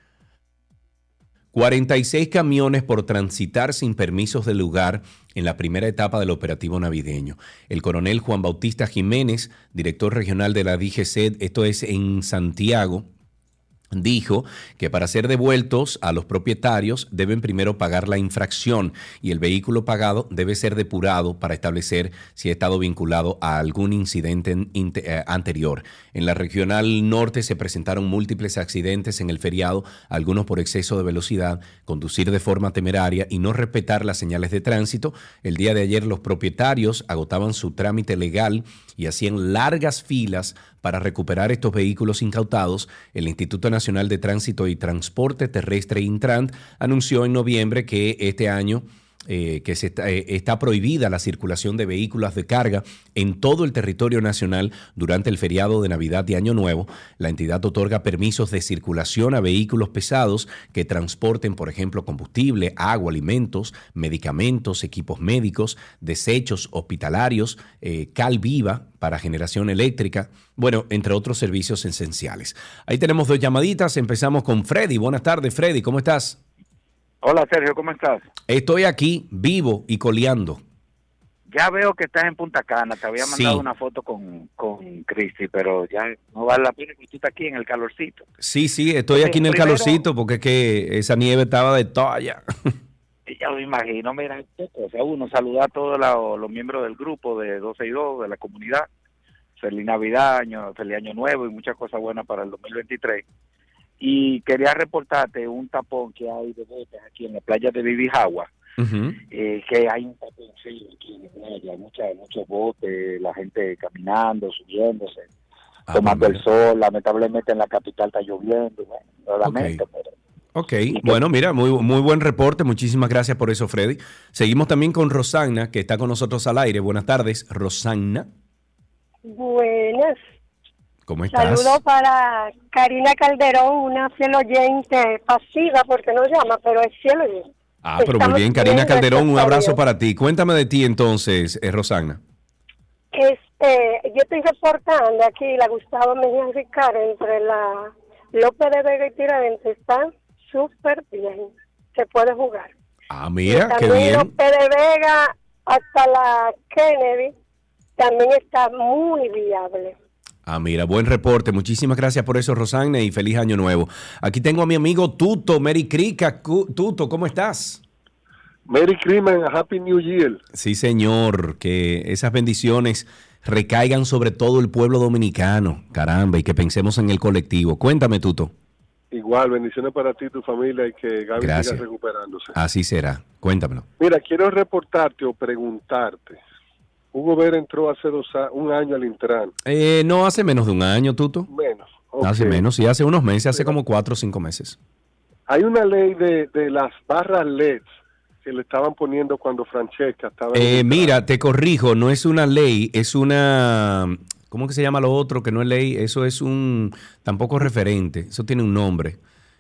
Speaker 2: 46 camiones por transitar sin permisos de lugar en la primera etapa del operativo navideño. El coronel Juan Bautista Jiménez, director regional de la DGC, esto es en Santiago, dijo que para ser devueltos a los propietarios deben primero pagar la infracción y el vehículo pagado debe ser depurado para establecer si ha estado vinculado a algún incidente eh, anterior. En la regional norte se presentaron múltiples accidentes en el feriado, algunos por exceso de velocidad, conducir de forma temeraria y no respetar las señales de tránsito. El día de ayer los propietarios agotaban su trámite legal y hacían largas filas para recuperar estos vehículos incautados, el Instituto Nacional de Tránsito y Transporte Terrestre Intrant anunció en noviembre que este año eh, que se está, eh, está, prohibida la circulación de vehículos de carga en todo el territorio nacional durante el feriado de Navidad y Año Nuevo. La entidad otorga permisos de circulación a vehículos pesados que transporten, por ejemplo, combustible, agua, alimentos, medicamentos, equipos médicos, desechos hospitalarios, eh, cal viva para generación eléctrica, bueno, entre otros servicios esenciales. Ahí tenemos dos llamaditas. Empezamos con Freddy. Buenas tardes, Freddy. ¿Cómo estás?
Speaker 12: Hola Sergio, ¿cómo estás?
Speaker 2: Estoy aquí, vivo y coleando.
Speaker 12: Ya veo que estás en Punta Cana. Te había mandado una foto con, con Cristi, pero ya no vale la pena que tú estás aquí en el calorcito.
Speaker 2: Sí, sí, estoy aquí en el calorcito porque es que esa nieve estaba de toalla.
Speaker 12: Ya lo imagino, mira, o sea, uno saluda a todos los, miembros del grupo de 12 y 2, de la comunidad. Feliz Navidad, año, feliz Año Nuevo y muchas cosas buenas para el 2023 y quería reportarte un tapón que hay de botes aquí en la playa de Vivijagua, eh, que hay un tapón aquí en la playa, muchos botes, la gente caminando, subiéndose, ah, tomando el sol, lamentablemente en la capital está lloviendo, bueno, lo lamento, pero...
Speaker 2: Ok, bueno, mira, muy, muy buen reporte, muchísimas gracias por eso, Freddy. Seguimos también con Rosana, que está con nosotros al aire. Buenas tardes, Rosana.
Speaker 13: Buenas
Speaker 2: ¿Cómo estás?
Speaker 13: Saludos para Karina Calderón, una fiel oyente pasiva, porque no llama, pero es fiel oyente.
Speaker 2: Ah, pero muy bien, Karina Calderón, un abrazo para ti. Cuéntame de ti entonces, eh, Rosana.
Speaker 13: Este, yo estoy reportando aquí la Gustavo Mejía Ricard entre la López de Vega y Tiradentes. Está súper bien. Se puede jugar.
Speaker 2: Ah, mira, qué
Speaker 13: también
Speaker 2: bien.
Speaker 13: López de Vega hasta la Kennedy también está muy viable.
Speaker 2: Ah, mira, buen reporte. Muchísimas gracias por eso, Rosana, y feliz año nuevo. Aquí tengo a mi amigo Tuto, Mary Crica. Tuto, ¿cómo estás?
Speaker 14: Merry Christmas Happy New Year.
Speaker 2: Sí, señor, que esas bendiciones recaigan sobre todo el pueblo dominicano, caramba, y que pensemos en el colectivo. Cuéntame, Tuto.
Speaker 14: Igual, bendiciones para ti y tu familia y que Gaby siga recuperándose.
Speaker 2: Así será. Cuéntamelo.
Speaker 14: Mira, quiero reportarte o preguntarte. Hugo Vera entró hace dos a- un año al Intran.
Speaker 2: Eh, no, hace menos de un año, Tuto.
Speaker 14: Menos.
Speaker 2: Hace menos, sí, hace unos meses, hace como cuatro o cinco meses.
Speaker 14: Hay una ley de, de las barras LED que le estaban poniendo cuando Francesca estaba
Speaker 2: Eh, mira, te corrijo, no es una ley, es una... ¿Cómo que se llama lo otro que no es ley? Eso es un... Tampoco referente, eso tiene un nombre,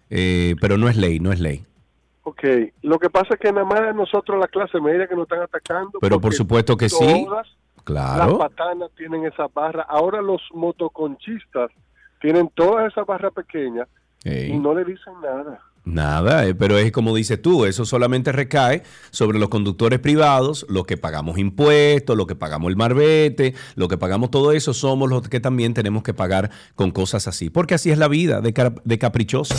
Speaker 2: Eh, pero no es ley, no es ley.
Speaker 14: Ok, lo que pasa es que nada más nosotros la clase media que nos están atacando.
Speaker 2: Pero por supuesto que sí.
Speaker 14: todas Las
Speaker 2: Claro.
Speaker 14: patanas tienen esas barras. Ahora los motoconchistas tienen todas esas barras pequeñas y no le dicen nada.
Speaker 2: Nada, eh, pero es como dices tú, eso solamente recae sobre los conductores privados, los que pagamos impuestos, los que pagamos el marbete, los que pagamos todo eso, somos los que también tenemos que pagar con cosas así, porque así es la vida de, de caprichosa.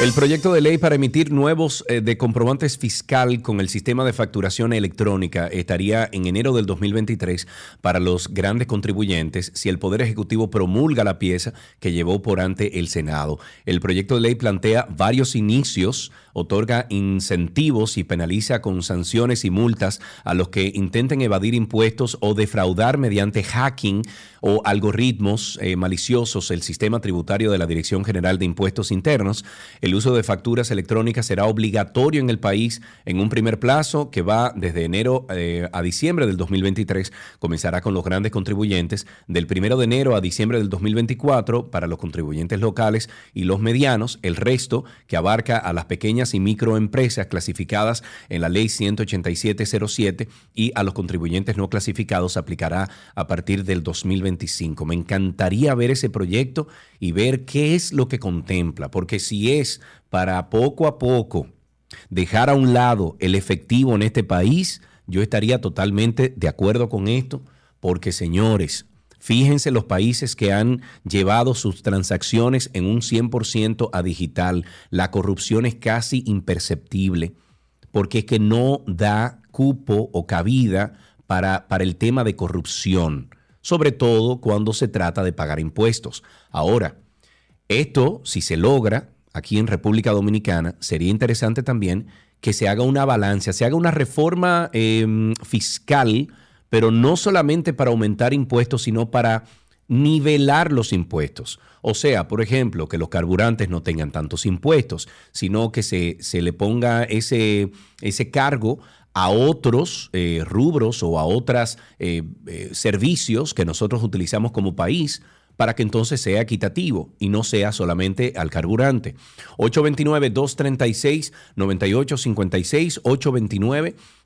Speaker 2: El proyecto de ley para emitir nuevos eh, comprobantes fiscal con el sistema de facturación electrónica estaría en enero del 2023 para los grandes contribuyentes si el Poder Ejecutivo promulga la pieza que llevó por ante el Senado. El proyecto de ley plantea varios inicios, otorga incentivos y penaliza con sanciones y multas a los que intenten evadir impuestos o defraudar mediante hacking o algoritmos eh, maliciosos el sistema tributario de la Dirección General de Impuestos Internos. El uso de facturas electrónicas será obligatorio en el país en un primer plazo que va desde enero eh, a diciembre del 2023. Comenzará con los grandes contribuyentes del primero de enero a diciembre del 2024 para los contribuyentes locales y los medianos. El resto, que abarca a las pequeñas y microempresas clasificadas en la ley 18707 y a los contribuyentes no clasificados, aplicará a partir del 2025. Me encantaría ver ese proyecto y ver qué es lo que contempla, porque si es para poco a poco dejar a un lado el efectivo en este país, yo estaría totalmente de acuerdo con esto, porque señores, fíjense los países que han llevado sus transacciones en un 100% a digital, la corrupción es casi imperceptible, porque es que no da cupo o cabida para, para el tema de corrupción, sobre todo cuando se trata de pagar impuestos. Ahora, esto, si se logra aquí en República Dominicana, sería interesante también que se haga una balanza, se haga una reforma eh, fiscal, pero no solamente para aumentar impuestos, sino para nivelar los impuestos. O sea, por ejemplo, que los carburantes no tengan tantos impuestos, sino que se, se le ponga ese, ese cargo a otros eh, rubros o a otros servicios que nosotros utilizamos como país para que entonces sea equitativo y no sea solamente al carburante. 829-236-9856,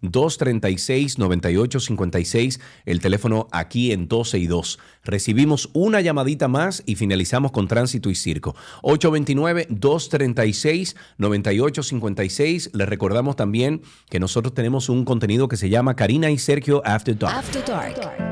Speaker 2: 829-236-9856, el teléfono aquí en 12 y 2. Recibimos una llamadita más y finalizamos con tránsito y circo. 829-236-9856. Les recordamos también que nosotros tenemos un contenido que se llama Karina y Sergio After Dark.
Speaker 15: After Dark.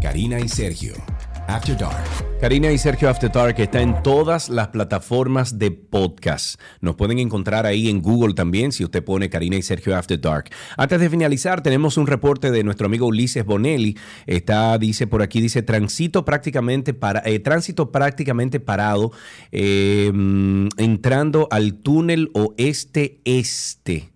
Speaker 5: Karina y Sergio. After Dark.
Speaker 2: Karina y Sergio After Dark está en todas las plataformas de podcast. Nos pueden encontrar ahí en Google también si usted pone Karina y Sergio After Dark. Antes de finalizar, tenemos un reporte de nuestro amigo Ulises Bonelli. Está, dice por aquí, dice tránsito prácticamente para, eh, tránsito prácticamente parado, eh, entrando al túnel oeste-este.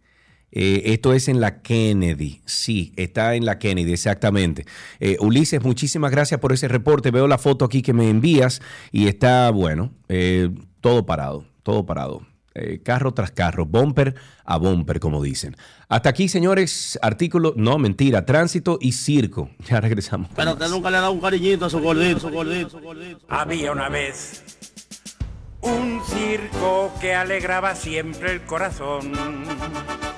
Speaker 2: Eh, esto es en la Kennedy. Sí, está en la Kennedy, exactamente. Eh, Ulises, muchísimas gracias por ese reporte. Veo la foto aquí que me envías y está, bueno, eh, todo parado, todo parado. carro tras carro, bumper a bumper, como dicen. Hasta aquí, señores, artículo, no, mentira, tránsito y circo. Ya regresamos.
Speaker 16: Pero usted nunca le ha dado un cariñito a su gordito, su gordito, su gordito. Había una vez un circo que alegraba siempre el corazón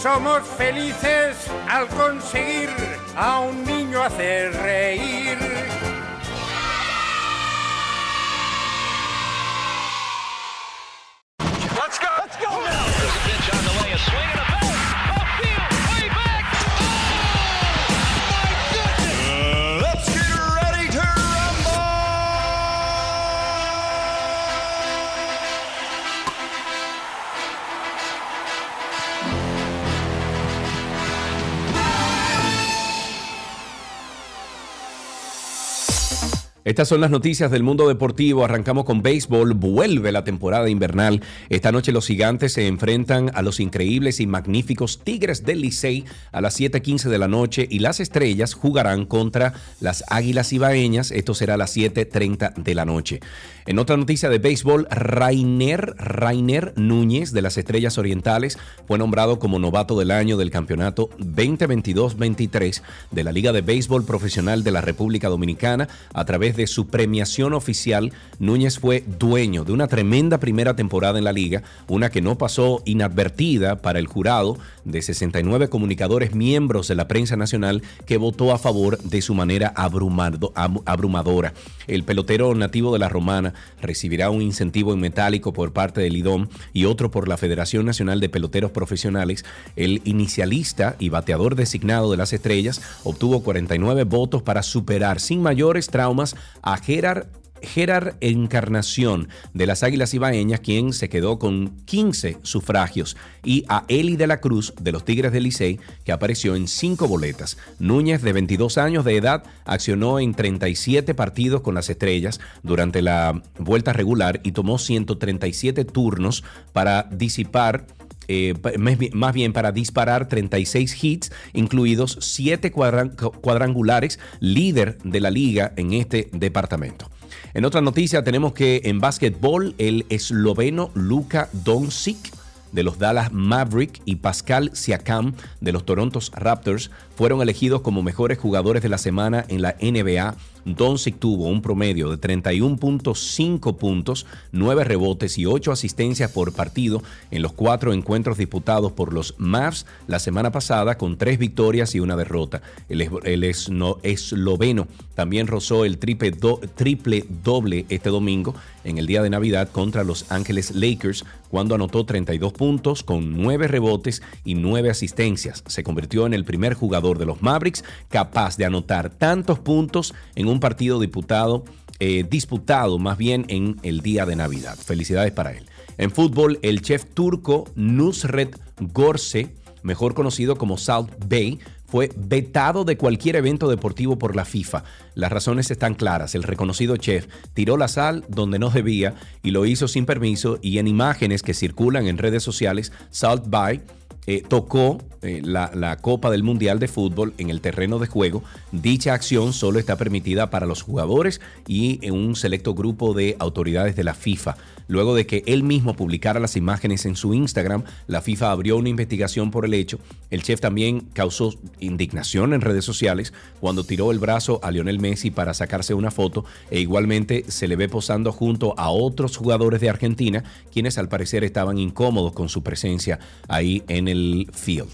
Speaker 16: Somos felices al conseguir a un niño hacer reír.
Speaker 2: Estas son las noticias del mundo deportivo. Arrancamos con béisbol. Vuelve la temporada invernal. Esta noche los gigantes se enfrentan a los increíbles y magníficos Tigres del Licey a las 7:15 de la noche y las estrellas jugarán contra las Águilas Ibaeñas. Esto será a las 7:30 de la noche. En otra noticia de béisbol, Rainer, Rainer Núñez de las Estrellas Orientales fue nombrado como novato del año del campeonato 2022-23 de la Liga de Béisbol Profesional de la República Dominicana a través de su premiación oficial, Núñez fue dueño de una tremenda primera temporada en la liga, una que no pasó inadvertida para el jurado de 69 comunicadores miembros de la prensa nacional que votó a favor de su manera abrumado- ab- abrumadora. El pelotero nativo de la Romana recibirá un incentivo en metálico por parte del IDOM y otro por la Federación Nacional de Peloteros Profesionales. El inicialista y bateador designado de las estrellas obtuvo 49 votos para superar sin mayores traumas a Gerard Gerard Encarnación de las Águilas Ibaeñas, quien se quedó con 15 sufragios, y a Eli de la Cruz de los Tigres del Licey, que apareció en 5 boletas. Núñez, de 22 años de edad, accionó en 37 partidos con las Estrellas durante la vuelta regular y tomó 137 turnos para disipar eh, más bien- para disparar 36 hits, incluidos 7 cuadran- cuadrangulares, líder de la liga en este departamento. En otra noticia tenemos que en básquetbol el esloveno Luka Doncic de los Dallas Maverick y Pascal Siakam de los Toronto Raptors fueron elegidos como mejores jugadores de la semana en la NBA. Doncic tuvo un promedio de 31.5 puntos, 9 rebotes y 8 asistencias por partido en los cuatro encuentros disputados por los Mavs la semana pasada con tres victorias y una derrota. El, es- esno- esloveno también rozó el triple, triple doble este domingo en el día de Navidad contra los Ángeles Lakers cuando anotó 32 puntos con 9 rebotes y 9 asistencias. Se convirtió en el primer jugador de los Mavericks capaz de anotar tantos puntos en un partido diputado, eh, disputado más bien en el día de Navidad. Felicidades para él. En fútbol, el chef turco Nusret Gorse mejor conocido como Salt Bay, fue vetado de cualquier evento deportivo por la FIFA. Las razones están claras. El reconocido chef tiró la sal donde no debía y lo hizo sin permiso y en imágenes que circulan en redes sociales, Salt By eh, tocó eh, la, Copa del Mundial de Fútbol en el terreno de juego. Dicha acción solo está permitida para los jugadores y en un selecto grupo de autoridades de la FIFA. Luego de que él mismo publicara las imágenes en su Instagram, la FIFA abrió una investigación por el hecho. El chef también causó indignación en redes sociales cuando tiró el brazo a Lionel Messi para sacarse una foto e igualmente se le ve posando junto a otros jugadores de Argentina, quienes al parecer estaban incómodos con su presencia ahí en el field.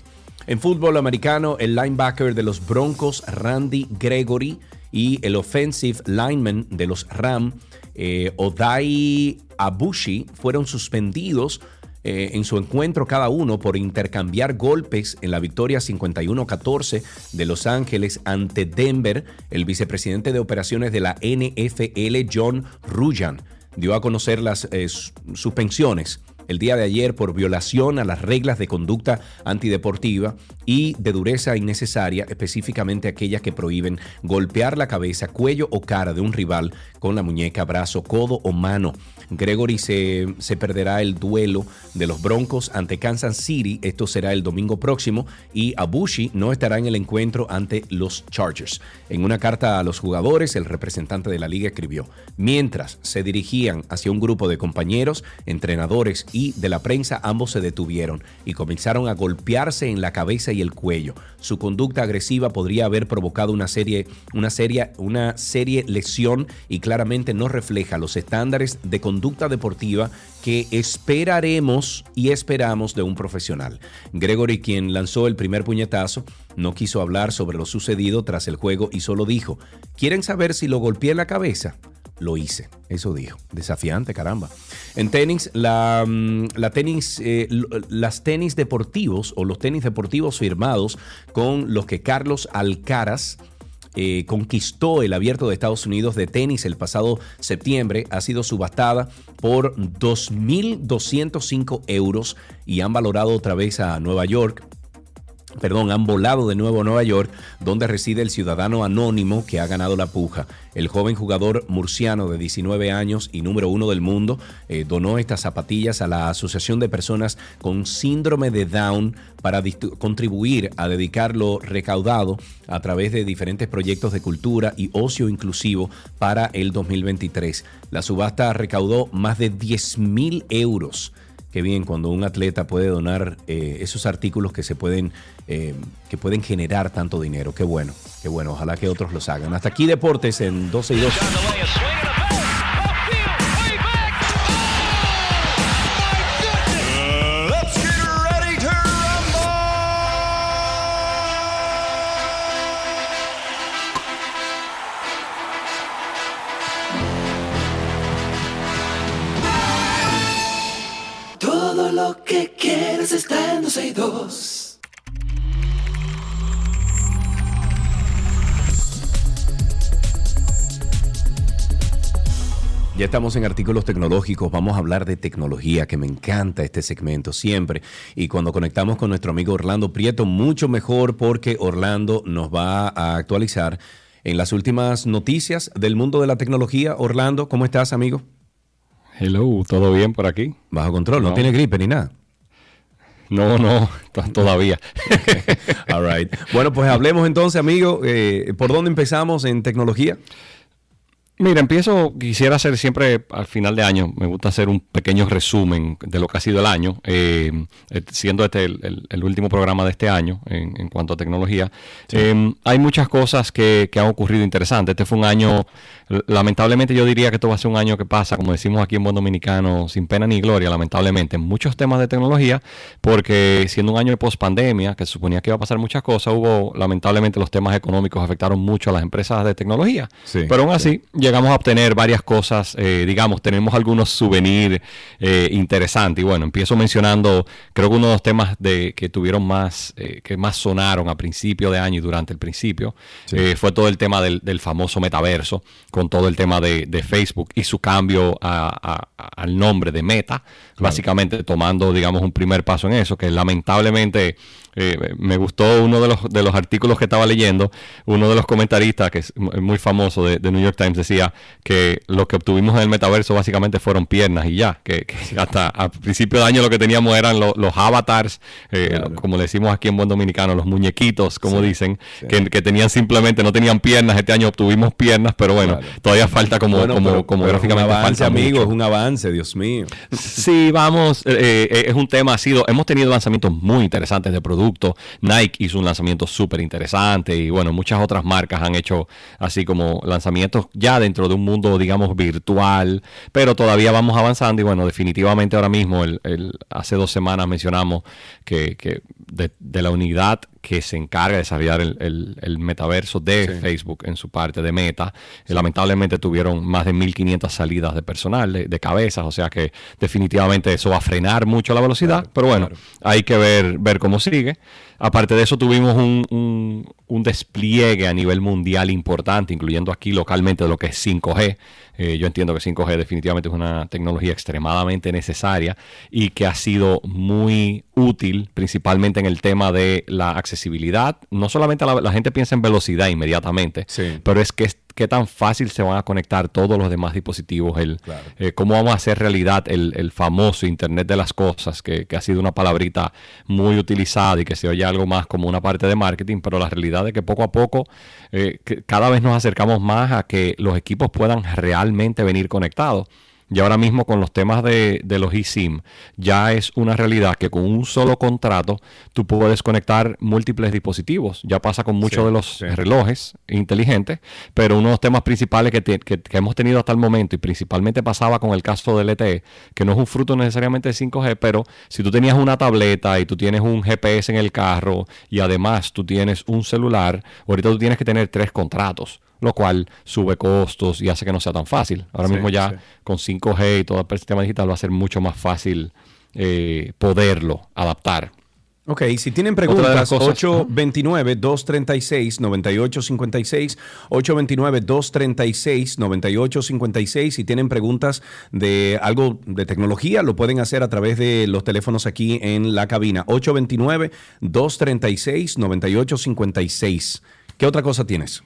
Speaker 2: En fútbol americano, el linebacker de los Broncos, Randy Gregory, y el offensive lineman de los Ram, eh, Odai Abushi, fueron suspendidos eh, en su encuentro cada uno por intercambiar golpes en la victoria 51-14 de Los Ángeles ante Denver. El vicepresidente de operaciones de la NFL, John Rujan, dio a conocer las eh, suspensiones el día de ayer por violación a las reglas de conducta antideportiva y de dureza innecesaria, específicamente aquellas que prohíben golpear la cabeza, cuello o cara de un rival con la muñeca, brazo, codo o mano. Gregory se, se perderá el duelo de los Broncos ante Kansas City, esto será el domingo próximo, y Abushi no estará en el encuentro ante los Chargers. En una carta a los jugadores, el representante de la liga escribió, mientras se dirigían hacia un grupo de compañeros, entrenadores y de la prensa, ambos se detuvieron y comenzaron a golpearse en la cabeza y el cuello. Su conducta agresiva podría haber provocado una serie, una serie, una serie lesión y claramente no refleja los estándares de conducta deportiva que esperaremos y esperamos de un profesional. Gregory, quien lanzó el primer puñetazo, no quiso hablar sobre lo sucedido tras el juego y solo dijo, ¿quieren saber si lo golpeé en la cabeza? Lo hice, eso dijo. Desafiante, caramba. En tenis, la, mm, la tenis, eh, las tenis deportivos o los tenis deportivos firmados con los que Carlos Alcaraz eh, conquistó el abierto de Estados Unidos de tenis el pasado septiembre, ha sido subastada por 2.205 euros y han valorado otra vez a Nueva York perdón, han volado de nuevo a Nueva York, donde reside el ciudadano anónimo que ha ganado la puja. El joven jugador murciano de 19 años y número uno del mundo eh, donó estas zapatillas a la Asociación de Personas con Síndrome de Down para contribuir a dedicar lo recaudado a través de diferentes proyectos de cultura y ocio inclusivo para el 2023. La subasta recaudó más de 10 mil euros. Qué bien cuando un atleta puede donar eh, esos artículos que se pueden, eh, que pueden generar tanto dinero. Qué bueno, qué bueno. Ojalá que otros los hagan. Hasta aquí deportes en 12 y 2. Estamos en artículos tecnológicos, vamos a hablar de tecnología, que me encanta este segmento siempre. Y cuando conectamos con nuestro amigo Orlando Prieto, mucho mejor porque Orlando nos va a actualizar en las últimas noticias del mundo de la tecnología. Orlando, ¿cómo estás, amigo?
Speaker 17: Hello, ¿todo bien por aquí?
Speaker 2: Bajo control, no, tiene gripe ni nada.
Speaker 17: No, no, to- todavía.
Speaker 2: All right. Bueno, pues hablemos entonces, amigo. eh, ¿Por dónde empezamos en tecnología?
Speaker 17: Mira, empiezo, quisiera hacer siempre al final de año, me gusta hacer un pequeño resumen de lo que ha sido el año, eh, eh, siendo este el, el- el último programa de este año en, en cuanto a tecnología. Eh, hay muchas cosas que, que han ocurrido interesantes. Este fue un año, lamentablemente yo diría que esto va a ser un año que pasa, como decimos aquí en Buen Dominicano, sin pena ni gloria, lamentablemente, en muchos temas de tecnología, porque siendo un año de pospandemia, que se suponía que iba a pasar muchas cosas, hubo, lamentablemente los temas económicos afectaron mucho a las empresas de tecnología.
Speaker 2: Sí,
Speaker 17: Pero aún así,
Speaker 2: sí.
Speaker 17: Llegamos a obtener varias cosas, eh, digamos, tenemos algunos souvenirs eh, interesantes. Y bueno, empiezo mencionando, creo que uno de los temas de, que tuvieron más, eh, que más sonaron a principio de año y durante el principio, fue todo el tema del, del famoso metaverso, con todo el tema de, de Facebook y su cambio a- a- a- al nombre de Meta, básicamente tomando, digamos, un primer paso en eso, que lamentablemente eh, me gustó uno de los, de los artículos que estaba leyendo, uno de los comentaristas, que es mu- muy famoso de, de New York Times, decía que lo que obtuvimos en el metaverso básicamente fueron piernas y ya, que, que hasta a principio de año lo que teníamos eran lo- los avatars, eh, como le decimos aquí en buen dominicano, los muñequitos, como dicen, Que, que tenían simplemente, no tenían piernas, este año obtuvimos piernas, pero bueno, todavía falta como,
Speaker 2: Bueno,
Speaker 17: como,
Speaker 2: pero-
Speaker 17: como
Speaker 2: pero es un
Speaker 17: gráficamente
Speaker 2: avance, amigo, es un avance, Dios mío.
Speaker 17: Sí, vamos, eh, es un tema, ha sido, hemos tenido lanzamientos muy interesantes de productos. Nike hizo un lanzamiento súper interesante y bueno, muchas otras marcas han hecho así como lanzamientos ya dentro de un mundo, digamos, virtual, pero todavía vamos avanzando y bueno, definitivamente ahora mismo, el, hace dos semanas mencionamos que, de la unidad que se encarga de desarrollar el, el- el metaverso de
Speaker 2: Sí.
Speaker 17: Facebook en su parte de Meta. Lamentablemente tuvieron más de 1.500 salidas de personal, de, de cabezas, o sea que definitivamente eso va a frenar mucho la velocidad, pero bueno, hay que ver, ver cómo sigue. Aparte de eso tuvimos un, un- un despliegue a nivel mundial importante, incluyendo aquí localmente lo que es 5G. Eh, yo entiendo que 5G definitivamente es una tecnología extremadamente necesaria y que ha sido muy útil, principalmente en el tema de la accesibilidad. No solamente la, la gente piensa en velocidad inmediatamente, pero es que es qué tan fácil se van a conectar todos los demás dispositivos, el, eh, cómo vamos a hacer realidad el, el famoso Internet de las Cosas, que, que ha sido una palabrita muy utilizada y que se oye algo más como una parte de marketing, pero la realidad es que poco a poco eh, cada vez nos acercamos más a que los equipos puedan realmente venir conectados. Y ahora mismo con los temas de, de los eSIM, ya es una realidad que con un solo contrato tú puedes conectar múltiples dispositivos. Ya pasa con muchos
Speaker 2: Sí,
Speaker 17: de los
Speaker 2: sí.
Speaker 17: relojes inteligentes, pero uno de los temas principales que, te- que- que hemos tenido hasta el momento, y principalmente pasaba con el caso del LTE, que no es un fruto necesariamente de 5G, pero si tú tenías una tableta y tú tienes un GPS en el carro y además tú tienes un celular, ahorita tú tienes que tener tres contratos lo cual sube costos y hace que no sea tan fácil. Ahora
Speaker 2: Sí,
Speaker 17: mismo ya
Speaker 2: sí.
Speaker 17: con 5G y todo el sistema digital va a ser mucho más fácil eh, poderlo adaptar.
Speaker 2: Ok, si tienen preguntas,
Speaker 17: cosas-
Speaker 2: 829-236-9856, 829-236-9856. Si tienen preguntas de algo de tecnología, lo pueden hacer a través de los teléfonos aquí en la cabina. 829-236-9856. ¿Qué otra cosa tienes?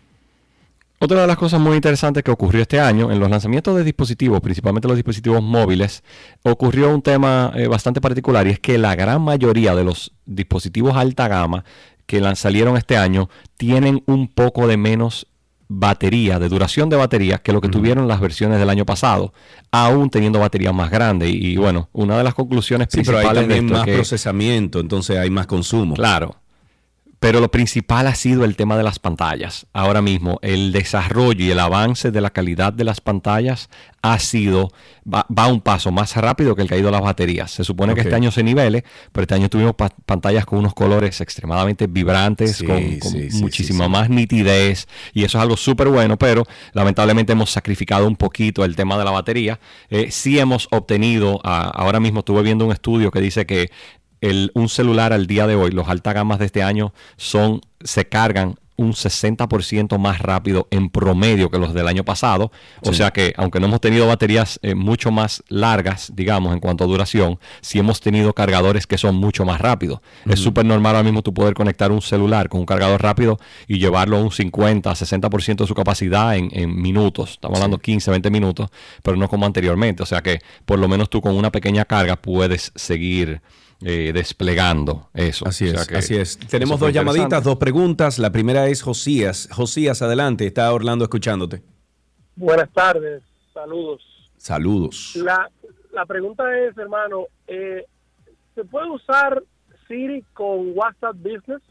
Speaker 17: Otra de las cosas muy interesantes que ocurrió este año en los lanzamientos de dispositivos, principalmente los dispositivos móviles, ocurrió un tema eh, bastante particular y es que la gran mayoría de los dispositivos alta gama que salieron este año tienen un poco de menos batería, de duración de batería que lo que tuvieron las versiones del año pasado, aún teniendo baterías más grandes. Y, y bueno, una de las conclusiones
Speaker 2: Sí, pero hay
Speaker 17: principales de esto es
Speaker 2: más
Speaker 17: que-
Speaker 2: procesamiento, entonces hay más consumo.
Speaker 17: Claro. Pero lo principal ha sido el tema de las pantallas. Ahora mismo, el desarrollo y el avance de la calidad de las pantallas ha sido, va, va un paso más rápido que el que ha ido las baterías. Se supone que este año se nivele, pero este año tuvimos pa- pantallas con unos colores extremadamente vibrantes,
Speaker 2: Sí,
Speaker 17: con, con
Speaker 2: sí, sí,
Speaker 17: muchísima
Speaker 2: sí,
Speaker 17: más nitidez, y eso es algo súper bueno, pero lamentablemente hemos sacrificado un poquito el tema de la batería. Eh, sí hemos obtenido, ah, ahora mismo estuve viendo un estudio que dice que el, un celular al día de hoy, los alta gamas de este año, son, se cargan un 60% más rápido en promedio que los del año pasado. O
Speaker 2: Sí.
Speaker 17: sea que, aunque no hemos tenido baterías eh, mucho más largas, digamos, en cuanto a duración, sí hemos tenido cargadores que son mucho más rápidos. Es súper normal ahora mismo tú poder conectar un celular con un cargador rápido y llevarlo a un 50, 60% de su capacidad en, en minutos. Estamos
Speaker 2: Sí.
Speaker 17: hablando 15, 20 minutos, pero no como anteriormente. O sea que por lo menos tú con una pequeña carga puedes seguir eh, desplegando eso.
Speaker 2: Así
Speaker 17: O sea
Speaker 2: es,
Speaker 17: que
Speaker 2: así es. Tenemos dos llamaditas, dos preguntas. La primera es Josías. Josías, adelante. Está Orlando escuchándote.
Speaker 14: Buenas tardes, saludos.
Speaker 2: Saludos.
Speaker 14: La, la pregunta es, hermano, eh, ¿se puede usar Siri con WhatsApp Business?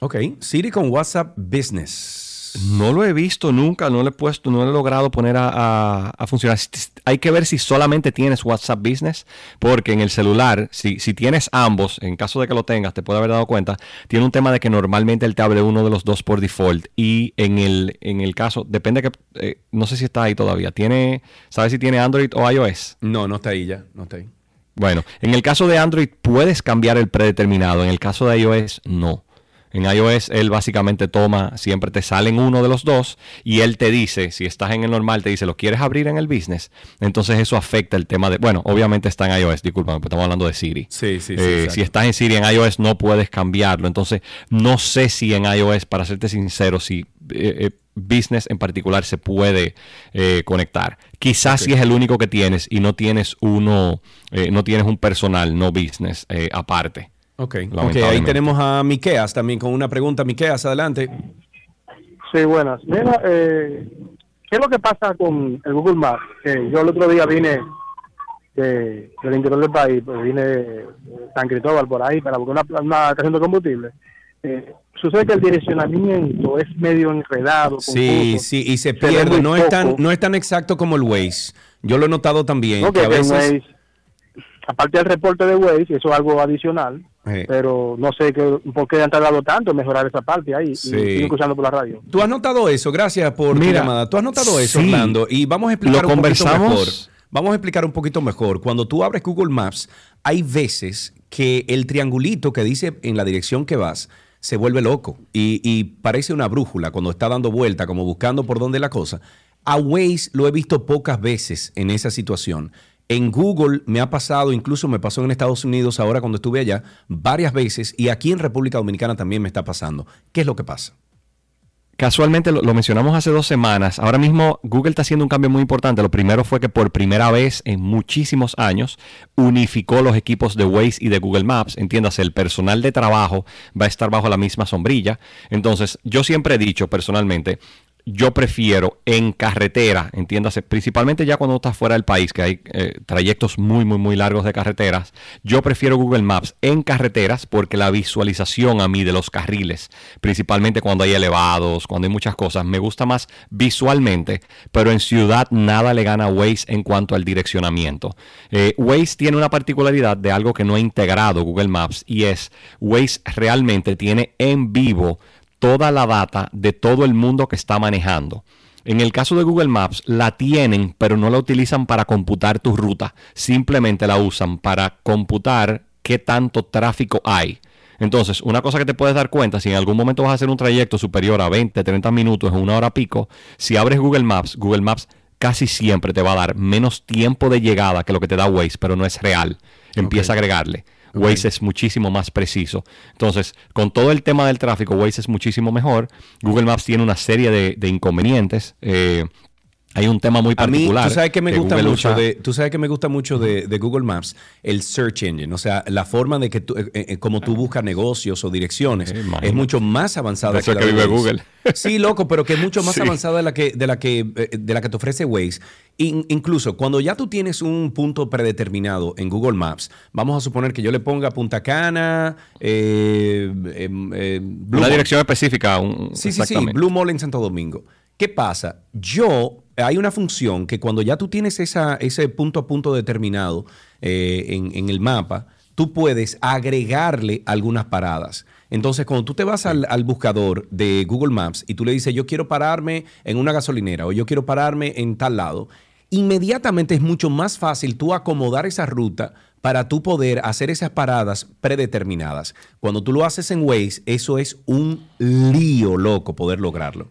Speaker 2: Ok. Siri con WhatsApp Business.
Speaker 17: No lo he visto nunca, no lo he puesto, no lo he logrado poner a, a- a funcionar. Hay que ver si solamente tienes WhatsApp Business, porque en el celular, si, si tienes ambos, en caso de que lo tengas, te puede haber dado cuenta, tiene un tema de que normalmente él te abre uno de los dos por default. Y en el, en el caso, depende que, eh, no sé si está ahí todavía, tiene, ¿sabes si tiene Android o iOS?
Speaker 2: No, no está ahí ya, no está ahí.
Speaker 17: Bueno, en el caso de Android puedes cambiar el predeterminado, en el caso de iOS no. En iOS él básicamente toma, siempre te salen uno de los dos y él te dice, si estás en el normal, te dice, ¿lo quieres abrir en el business? Entonces eso afecta el tema de, bueno, obviamente está en iOS, discúlpame, pero estamos hablando de Siri.
Speaker 2: Sí, sí, sí.
Speaker 17: Eh, si estás en Siri en iOS no puedes cambiarlo. Entonces no sé si en iOS, para serte sincero, si eh, eh, business en particular se puede eh, conectar. Quizás si es el único que tienes y no tienes uno, eh, no tienes un personal, no business eh, aparte.
Speaker 2: Ok, ok, ahí tenemos a Miqueas también con una pregunta. Miqueas, adelante.
Speaker 8: Sí, buenas. Mira, eh, ¿qué es lo que pasa con el Google Maps? Que yo el otro día vine de- del interior del país, pues vine de San Cristóbal por ahí para buscar una, una estación de combustible. Eh, sucede que el direccionamiento es medio enredado.
Speaker 2: Sí,
Speaker 8: confuso.
Speaker 2: sí, y se pierde. No es, tan, no es tan exacto como el Waze. Yo lo he notado también.
Speaker 8: No,
Speaker 2: que
Speaker 8: que
Speaker 2: a
Speaker 8: el
Speaker 2: veces,
Speaker 8: Waze, aparte del reporte de Waze, eso es algo adicional, Pero no sé qué, por qué han tardado tanto en mejorar esa parte ahí
Speaker 2: Sí.
Speaker 8: y escuchando por la radio.
Speaker 2: Tú has notado eso, gracias por tu
Speaker 17: Mira,
Speaker 2: llamada. Tú has notado eso,
Speaker 17: sí.
Speaker 2: Orlando, y vamos a explicar
Speaker 17: Lo
Speaker 2: un poquito mejor. Vamos a explicar un poquito mejor. Cuando tú abres Google Maps, hay veces que el triangulito que dice en la dirección que vas se vuelve loco y, y parece una brújula cuando está dando vuelta, como buscando por dónde la cosa. A Waze lo he visto pocas veces en esa situación. En Google me ha pasado, incluso me pasó en Estados Unidos ahora cuando estuve allá, varias veces, y aquí en República Dominicana también me está pasando. ¿Qué es lo que pasa?
Speaker 17: Casualmente lo, mencionamos hace dos semanas. Ahora mismo Google está haciendo un cambio muy importante. Lo primero fue que por primera vez en muchísimos años unificó los equipos de Waze y de Google Maps. Entiéndase, el personal de trabajo va a estar bajo la misma sombrilla. Entonces, yo siempre he dicho personalmente, yo prefiero en carretera, entiéndase, principalmente ya cuando estás fuera del país, que hay eh, trayectos muy, muy, muy largos de carreteras, yo prefiero Google Maps en carreteras porque la visualización a mí de los carriles, principalmente cuando hay elevados, cuando hay muchas cosas, me gusta más visualmente, pero en ciudad nada le gana a Waze en cuanto al direccionamiento. Eh, Waze tiene una particularidad de algo que no ha integrado Google Maps y es Waze realmente tiene en vivo toda la data de todo el mundo que está manejando. En el caso de Google Maps, la tienen, pero no la utilizan para computar tu ruta. Simplemente la usan para computar qué tanto tráfico hay. Entonces, una cosa que te puedes dar cuenta, si en algún momento vas a hacer un trayecto superior a 20, 30 minutos en una hora pico, si abres Google Maps, Google Maps casi siempre te va a dar menos tiempo de llegada que lo que te da Waze, pero no es real. Empieza a agregarle. Waze es muchísimo más preciso. Entonces, con todo el tema del tráfico, Waze es muchísimo mejor. Google Maps tiene una serie de, de inconvenientes. Eh, hay un tema muy
Speaker 2: A mí,
Speaker 17: particular.
Speaker 2: tú sabes que me
Speaker 17: que
Speaker 2: gusta
Speaker 17: Google
Speaker 2: mucho
Speaker 17: usa-
Speaker 2: de, tú sabes que me gusta mucho de, de Google Maps, el search engine, o sea, la forma de que tú, eh, eh, como tú buscas negocios o direcciones es mucho más avanzada
Speaker 17: De eso
Speaker 2: la
Speaker 17: que
Speaker 2: de
Speaker 17: vive
Speaker 2: Waze.
Speaker 17: Google.
Speaker 2: Sí, loco, pero que es mucho más
Speaker 17: Sí.
Speaker 2: avanzada de la que de la que eh, de la que te ofrece Waze. In- incluso cuando ya tú tienes un punto predeterminado en Google Maps, vamos a suponer que yo le ponga Punta Cana, eh, em, eh,
Speaker 17: Una dirección específica. un-
Speaker 2: Sí, sí, sí. Blue Mall en Santo Domingo. ¿Qué pasa? Yo, hay una función que cuando ya tú tienes ese punto a punto determinado eh, en, en el mapa, tú puedes agregarle algunas paradas. Entonces, cuando tú te vas al, al buscador de Google Maps y tú le dices, yo quiero pararme en una gasolinera o yo quiero pararme en tal lado, inmediatamente es mucho más fácil tú acomodar esa ruta para tú poder hacer esas paradas predeterminadas. Cuando tú lo haces en Waze, eso es un lío loco poder lograrlo.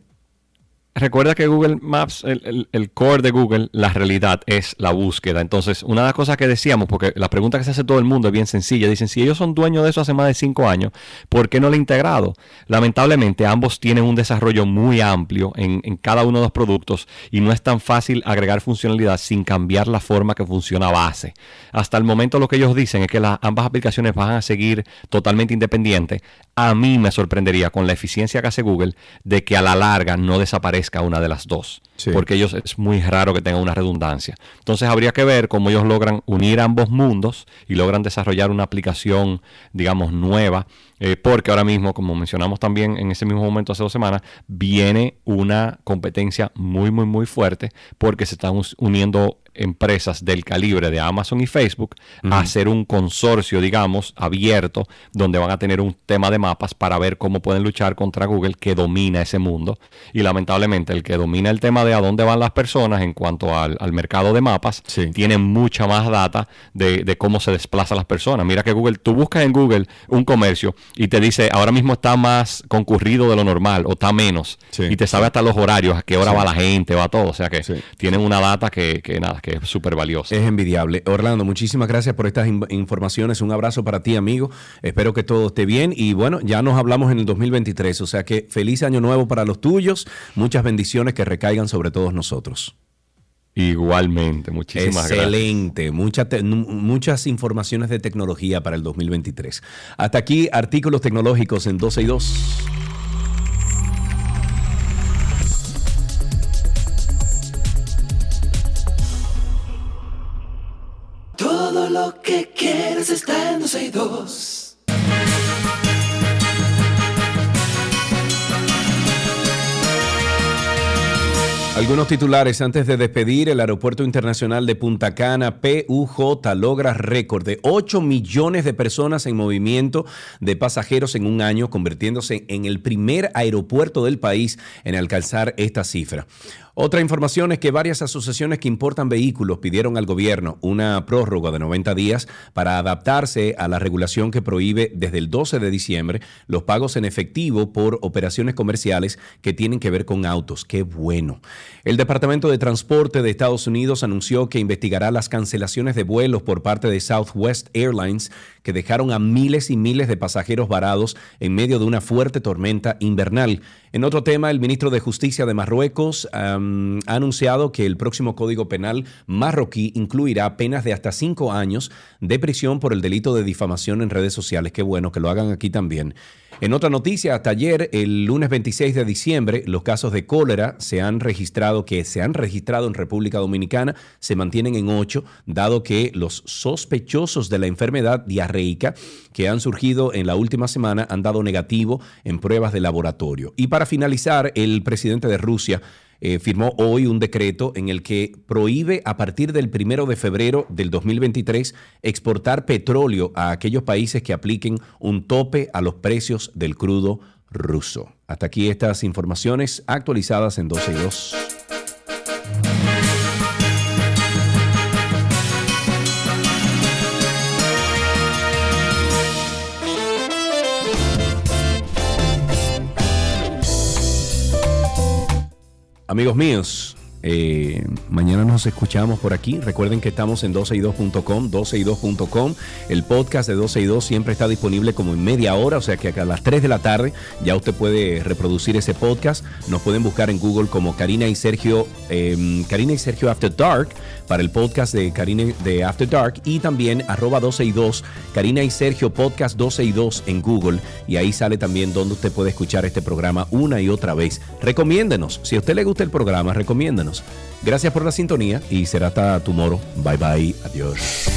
Speaker 17: Recuerda que Google Maps, el, el- core de Google, la realidad es la búsqueda. Entonces, una de las cosas que decíamos, porque la pregunta que se hace todo el mundo es bien sencilla, dicen, si ellos son dueños de eso hace más de cinco años, ¿por qué no lo han integrado? Lamentablemente, ambos tienen un desarrollo muy amplio en, en cada uno de los productos y no es tan fácil agregar funcionalidad sin cambiar la forma que funciona base. Hasta el momento lo que ellos dicen es que las, ambas aplicaciones van a seguir totalmente independientes. A mí me sorprendería con la eficiencia que hace Google de que a la larga no desaparezca una de las dos.
Speaker 2: Sí.
Speaker 17: porque ellos es muy raro que tengan una redundancia. Entonces habría que ver cómo ellos logran unir ambos mundos y logran desarrollar una aplicación, digamos, nueva, eh, porque ahora mismo, como mencionamos también en ese mismo momento hace dos semanas, viene una competencia muy, muy, muy fuerte porque se están uniendo empresas del calibre de Amazon y Facebook a hacer un consorcio, digamos, abierto, donde van a tener un tema de mapas para ver cómo pueden luchar contra Google que domina ese mundo. Y lamentablemente el que domina el tema de a dónde van las personas en cuanto al, al mercado de mapas, tiene mucha más data de, de cómo se desplazan las personas. Mira que Google, tú buscas en Google un comercio y te dice, ahora mismo está más concurrido de lo normal o está menos. Y te sabe hasta los horarios, a qué hora
Speaker 2: Sí.
Speaker 17: va la gente, va todo. O sea que tienen una data que, que nada, que es súper valiosa.
Speaker 2: Es envidiable. Orlando, muchísimas gracias por estas in- informaciones. Un abrazo para ti, amigo. Espero que todo esté bien. Y bueno, ya nos hablamos en el 2023. O sea que feliz año nuevo para los tuyos. Muchas bendiciones que recaigan sobre todos nosotros.
Speaker 17: Igualmente, muchísimas gracias.
Speaker 2: Excelente. Mucha te- nu- muchas informaciones de tecnología para el 2023. Hasta aquí, artículos tecnológicos en 12 y 2. Algunos titulares antes de despedir, el Aeropuerto Internacional de Punta Cana, PUJ, logra récord de 8 millones de personas en movimiento de pasajeros en un año, convirtiéndose en el primer aeropuerto del país en alcanzar esta cifra. Otra información es que varias asociaciones que importan vehículos pidieron al gobierno una prórroga de 90 días para adaptarse a la regulación que prohíbe desde el 12 de diciembre los pagos en efectivo por operaciones comerciales que tienen que ver con autos. Qué bueno. El Departamento de Transporte de Estados Unidos anunció que investigará las cancelaciones de vuelos por parte de Southwest Airlines que dejaron a miles y miles de pasajeros varados en medio de una fuerte tormenta invernal. En otro tema, el ministro de Justicia de Marruecos ha anunciado que el próximo Código Penal marroquí incluirá penas de hasta cinco años de prisión por el delito de difamación en redes sociales. Qué bueno que lo hagan aquí también. En otra noticia, hasta ayer, el lunes 26 de diciembre, los casos de cólera se han registrado, que se han registrado en República Dominicana, se mantienen en ocho, dado que los sospechosos de la enfermedad diarreica que han surgido en la última semana han dado negativo en pruebas de laboratorio. Y para finalizar, el presidente de Rusia eh, firmó hoy un decreto en el que prohíbe a partir del primero de febrero del 2023 exportar petróleo a aquellos países que apliquen un tope a los precios del crudo ruso. Hasta aquí estas informaciones actualizadas en 12 y 2. Amigos míos, eh, mañana nos escuchamos por aquí. Recuerden que estamos en 12y2.com, 12y2.com. El podcast de 12 y 2 siempre está disponible como en media hora, o sea que a las 3 de la tarde ya usted puede reproducir ese podcast. Nos pueden buscar en Google como Karina y Sergio, eh, Karina y Sergio After Dark para el podcast de Karina de After Dark y también arroba 12 y 2, Karina y Sergio Podcast 12 y 2 en Google y ahí sale también donde usted puede escuchar este programa una y otra vez. Recomiéndenos, si a usted le gusta el programa, recomiéndenos. Gracias por la sintonía y será hasta tomorrow. Bye bye, adiós.